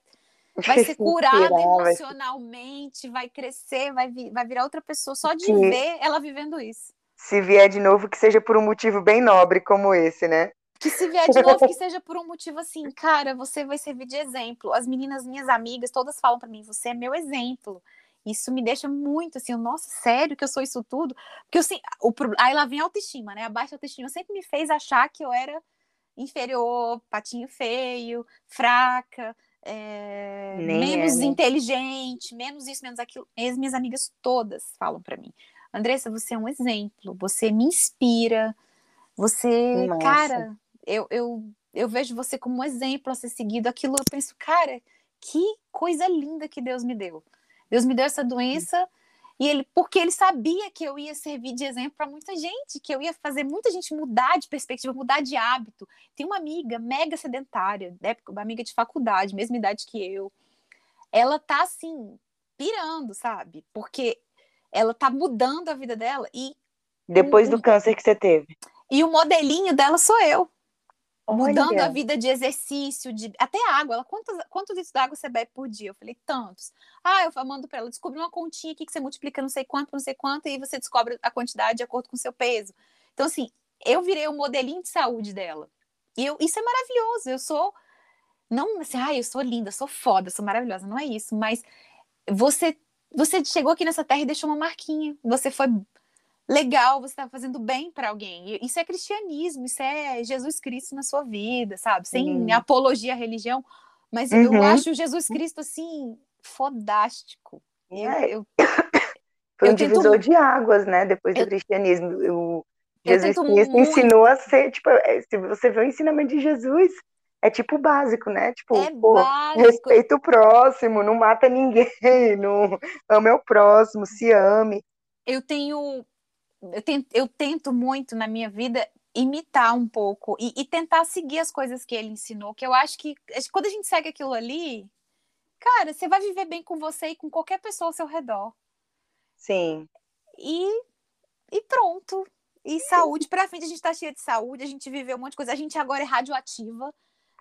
vai ser curada emocionalmente, vai crescer, vai, vir, vai virar outra pessoa só de ver ela vivendo isso. Se vier de novo, que seja por um motivo bem nobre como esse, né? Que se vier de novo, que seja por um motivo assim, cara, você vai servir de exemplo. As meninas, minhas amigas, todas falam para mim, você é meu exemplo. Isso me deixa muito assim, nossa, sério que eu sou isso tudo? Porque assim, o, aí lá vem a autoestima, né? A baixa autoestima sempre me fez achar que eu era inferior, patinho feio, fraca, é, menos é, né? inteligente, menos isso, menos aquilo. As minhas amigas todas falam para mim, Andressa, você é um exemplo, você me inspira, você, Nossa. cara, eu, eu, eu vejo você como um exemplo a ser seguido. Aquilo eu penso, cara, que coisa linda que Deus me deu. Deus me deu essa doença e ele, porque ele sabia que eu ia servir de exemplo para muita gente, que eu ia fazer muita gente mudar de perspectiva, mudar de hábito. Tem uma amiga mega sedentária, né, uma amiga de faculdade, mesma idade que eu. Ela tá assim, pirando, sabe? Porque ela tá mudando a vida dela e depois do câncer que você teve. E o modelinho dela sou eu. Mudando a vida de exercício, de até água. Ela, quantos, quantos litros d'água você bebe por dia? Eu falei, tantos. Ah, eu mando para ela, descobri uma continha aqui que você multiplica não sei quanto, não sei quanto, e você descobre a quantidade de acordo com o seu peso. Então, assim, eu virei o modelinho de saúde dela. E eu, isso é maravilhoso. Eu sou. Não assim, ah, eu sou linda, sou foda, sou maravilhosa. Não é isso, mas você você chegou aqui nessa terra e deixou uma marquinha. Você foi legal, você está fazendo bem para alguém. Isso é cristianismo, isso é Jesus Cristo na sua vida, sabe? Sem uhum. apologia à religião, mas uhum. eu acho Jesus Cristo assim fodástico. É. Eu, eu, Foi um divisor tento... de águas, né? Depois do cristianismo, o, Jesus Cristo muito... ensinou a ser, tipo, é, se você vê o ensinamento de Jesus, é tipo básico, né? Tipo, é pô, respeita o próximo, não mata ninguém, não ame o próximo, se ame. Eu tenho, eu tento, eu tento muito na minha vida imitar um pouco e, e, tentar seguir as coisas que ele ensinou, que eu acho que quando a gente segue aquilo ali, cara, você vai viver bem com você e com qualquer pessoa ao seu redor. Sim. E, e pronto. E saúde pra frente, a gente tá cheia de saúde, a gente viveu um monte de coisa, a gente agora é radioativa.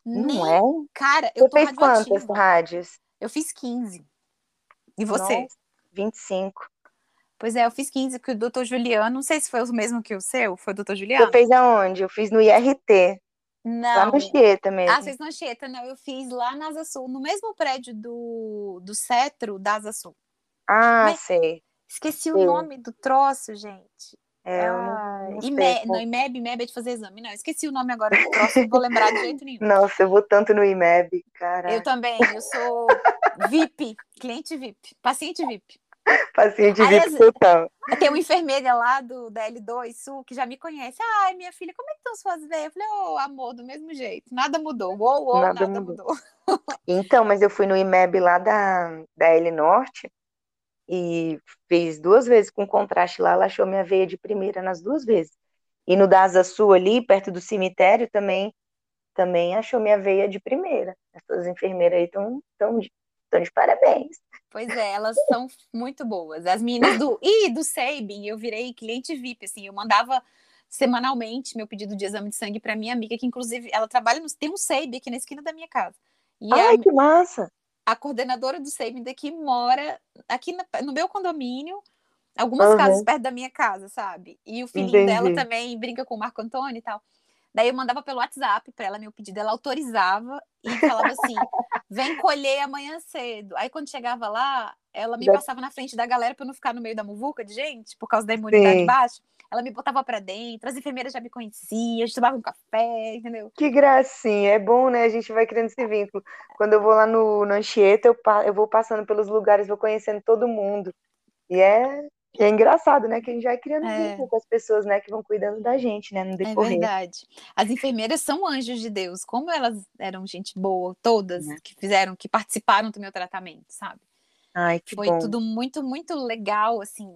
Não Nem... é? Cara, eu tô fez quantas rádios? Eu fiz 15. E você? Nossa, 25. Pois é, eu fiz 15 com o doutor Juliano. Não sei se foi o mesmo que o seu, foi o doutor Juliano. Você fez aonde? Eu fiz no IRT. Não. Lá no Anchieta mesmo. Ah, fez no Anchieta, não. Eu fiz lá na Asa Sul, no mesmo prédio do, do Cetro da Asa Sul. Ah, Mas, sei. Esqueci sei. o nome do troço, gente. É, ah, não, não, IMEB, não, IMEB, IMEB é de fazer exame. Não, esqueci o nome agora do troço, não vou lembrar de jeito nenhum. Nossa, eu vou tanto no IMEB, cara. Eu também, eu sou VIP, cliente VIP, paciente VIP. Paciente VIP total. Tem uma enfermeira lá do da L2 Sul que já me conhece. Ai, minha filha, como é que estão suas veias? Eu falei, ô, oh, amor, do mesmo jeito. Nada mudou. Uou, uou, nada, nada mudou. mudou. Então, mas eu fui no IMEB lá da, da L Norte e fiz duas vezes com contraste lá, ela achou minha veia de primeira nas duas vezes. E no da Asa Sul ali, perto do cemitério, também também achou minha veia de primeira. Essas enfermeiras aí estão tão de, tão de parabéns. Pois é, elas são muito boas. As meninas do e do Sabin, eu virei cliente VIP, assim, eu mandava semanalmente meu pedido de exame de sangue para minha amiga, que inclusive ela trabalha no tem um Sabin aqui na esquina da minha casa. E Ai, a, que massa! A coordenadora do Sabin daqui mora aqui na, no meu condomínio, algumas uhum. casas perto da minha casa, sabe? E o filhinho Entendi. dela também brinca com o Marco Antônio e tal. Daí eu mandava pelo WhatsApp para ela meu pedido, ela autorizava e falava assim: vem colher amanhã cedo. Aí quando chegava lá, ela me passava na frente da galera para eu não ficar no meio da muvuca de gente, por causa da imunidade Sim. baixa. Ela me botava para dentro, as enfermeiras já me conheciam, a gente tomava um café, entendeu? Que gracinha, é bom, né? A gente vai criando esse vínculo. Quando eu vou lá no, no Anchieta, eu, eu vou passando pelos lugares, vou conhecendo todo mundo. E é e é engraçado, né? Que a gente vai criando é. vínculo com as pessoas, né? Que vão cuidando da gente, né? No é decorrer. É verdade. As enfermeiras são anjos de Deus. Como elas eram gente boa, todas é. que fizeram, que participaram do meu tratamento, sabe? Ai, que Foi bom. tudo muito, muito legal, assim.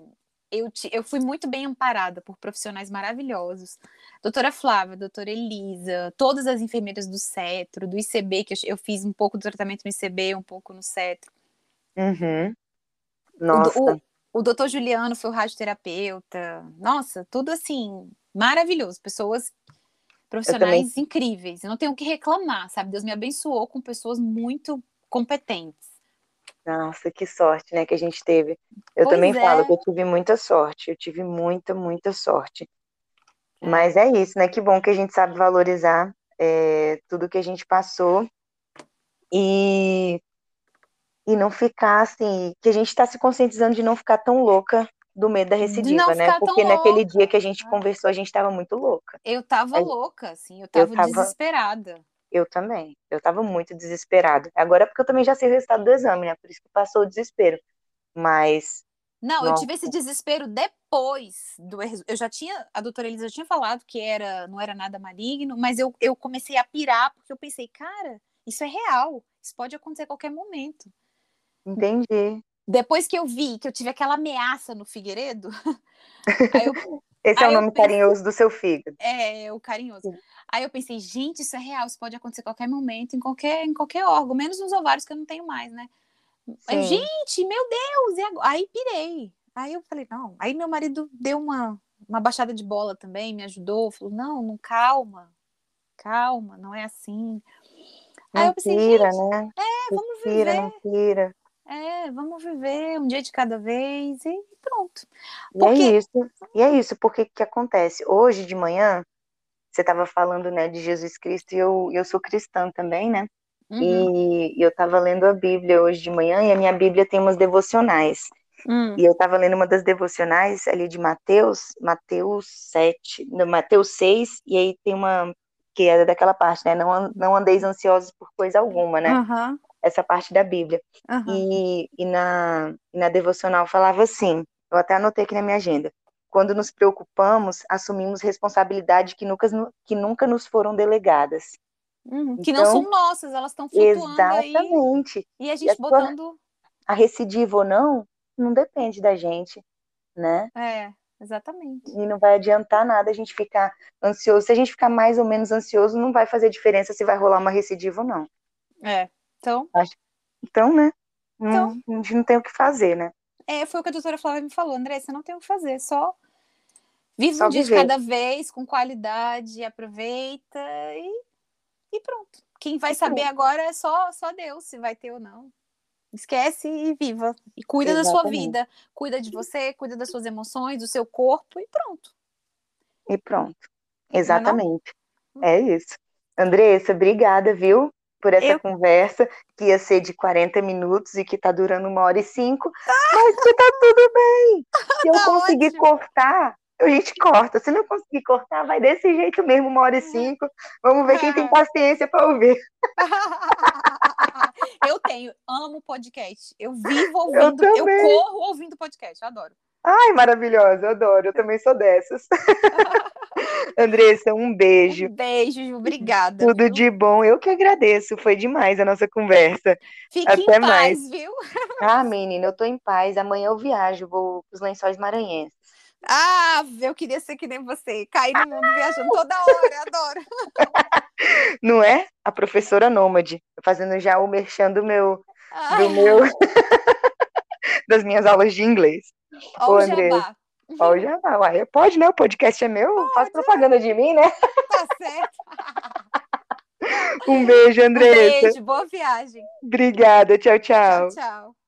Eu, eu fui muito bem amparada por profissionais maravilhosos. Doutora Flávia, doutora Elisa, todas as enfermeiras do CETRO, do ICB, que eu, eu fiz um pouco do tratamento no ICB, um pouco no CETRO. Uhum. Nossa. O, o, o doutor Juliano foi o radioterapeuta. Nossa, tudo assim, maravilhoso. Pessoas profissionais incríveis. Eu não tenho o que reclamar, sabe? Deus me abençoou com pessoas muito competentes. Nossa, que sorte, né, que a gente teve. Eu pois também é. falo que eu tive muita sorte. Eu tive muita, muita sorte. É. Mas é isso, né? Que bom que a gente sabe valorizar é, tudo que a gente passou. E e não ficar assim, que a gente está se conscientizando de não ficar tão louca do medo da recidiva, né? Porque naquele louca. dia que a gente conversou, a gente estava muito louca. Eu estava louca, assim, eu estava desesperada. Eu também, eu estava muito desesperada. Agora porque eu também já sei o resultado do exame, né? Por isso que passou o desespero. Mas não, Nossa. eu tive esse desespero depois do eu já tinha a doutora Elisa já tinha falado que era não era nada maligno, mas eu, eu comecei a pirar porque eu pensei, cara, isso é real, isso pode acontecer a qualquer momento. Entendi. Depois que eu vi que eu tive aquela ameaça no Figueiredo. eu, Esse é o nome pensei, carinhoso do seu fígado. É, o carinhoso. Sim. Aí eu pensei, gente, isso é real, isso pode acontecer a qualquer momento, em qualquer, em qualquer órgão, menos nos ovários que eu não tenho mais, né? Aí, gente, meu Deus! E Aí pirei. Aí eu falei, não. Aí meu marido deu uma, uma baixada de bola também, me ajudou, falou, não, não, calma, calma, não é assim. Não Aí eu pensei, pira, né? É, vamos Respira, viver. Não pira. É, vamos viver um dia de cada vez e pronto. Porque... E é isso. E é isso, porque que acontece? Hoje de manhã, você estava falando, né, de Jesus Cristo e eu, eu sou cristã também, né? Uhum. E, eu estava lendo a Bíblia hoje de manhã e a minha Bíblia tem umas devocionais. Uhum. E eu estava lendo uma das devocionais ali de Mateus, Mateus 7, no, Mateus 6, e aí tem uma que é daquela parte, né? Não, não andeis ansiosos por coisa alguma, né? Uhum essa parte da Bíblia. Uhum. E, e, na, na devocional falava assim, eu até anotei aqui na minha agenda, Quando nos preocupamos, assumimos responsabilidade que nunca, que nunca nos foram delegadas. Uhum, que então, não são nossas, elas estão flutuando exatamente. aí. E a gente e botando. A recidiva ou não, não depende da gente, né? É, exatamente. E não vai adiantar nada a gente ficar ansioso. Se a gente ficar mais ou menos ansioso, não vai fazer diferença se vai rolar uma recidiva ou não. É, então. Então, né? Então, não, a gente não tem o que fazer, né? É, foi o que a doutora Flávia me falou, André, você não tem o que fazer, só vive só um dia viver. de cada vez, com qualidade, aproveita e, e pronto. Quem vai e saber pronto. agora é só, só Deus, se vai ter ou não. Esquece e viva. E cuida Exatamente. da sua vida. Cuida de você, cuida das suas emoções, do seu corpo e pronto. E pronto. É Exatamente. Não? É isso. Andressa, obrigada, viu? Por essa eu... conversa, que ia ser de 40 minutos e que tá durando uma hora e cinco, mas que tá tudo bem. Se eu tá conseguir ótimo. cortar, a gente corta. Se não conseguir cortar, vai desse jeito mesmo, uma hora e cinco. Vamos ver quem tem paciência para ouvir. Eu tenho, amo podcast. Eu vivo ouvindo, eu, eu corro ouvindo podcast, eu adoro. Ai, maravilhosa, eu adoro, eu também sou dessas. Andressa, um beijo. Um beijo, obrigada. Tudo viu? de bom, eu que agradeço, foi demais a nossa conversa. Fique Até em paz, mais. viu? Ah, menina, eu tô em paz, amanhã eu viajo, vou os lençóis maranhenses. Ah, eu queria ser que nem você, cair no mundo viajando toda hora, adoro. Não é? A professora nômade, fazendo já o merchan do meu, do meu das minhas aulas de inglês. Ó, o. Jabá. Ó, o jabá. Ué, pode, né? O podcast é meu, Pode. faz propaganda de mim, né? Tá certo. Um beijo, Andressa. Um beijo, boa viagem. Obrigada, tchau, tchau. Tchau, tchau.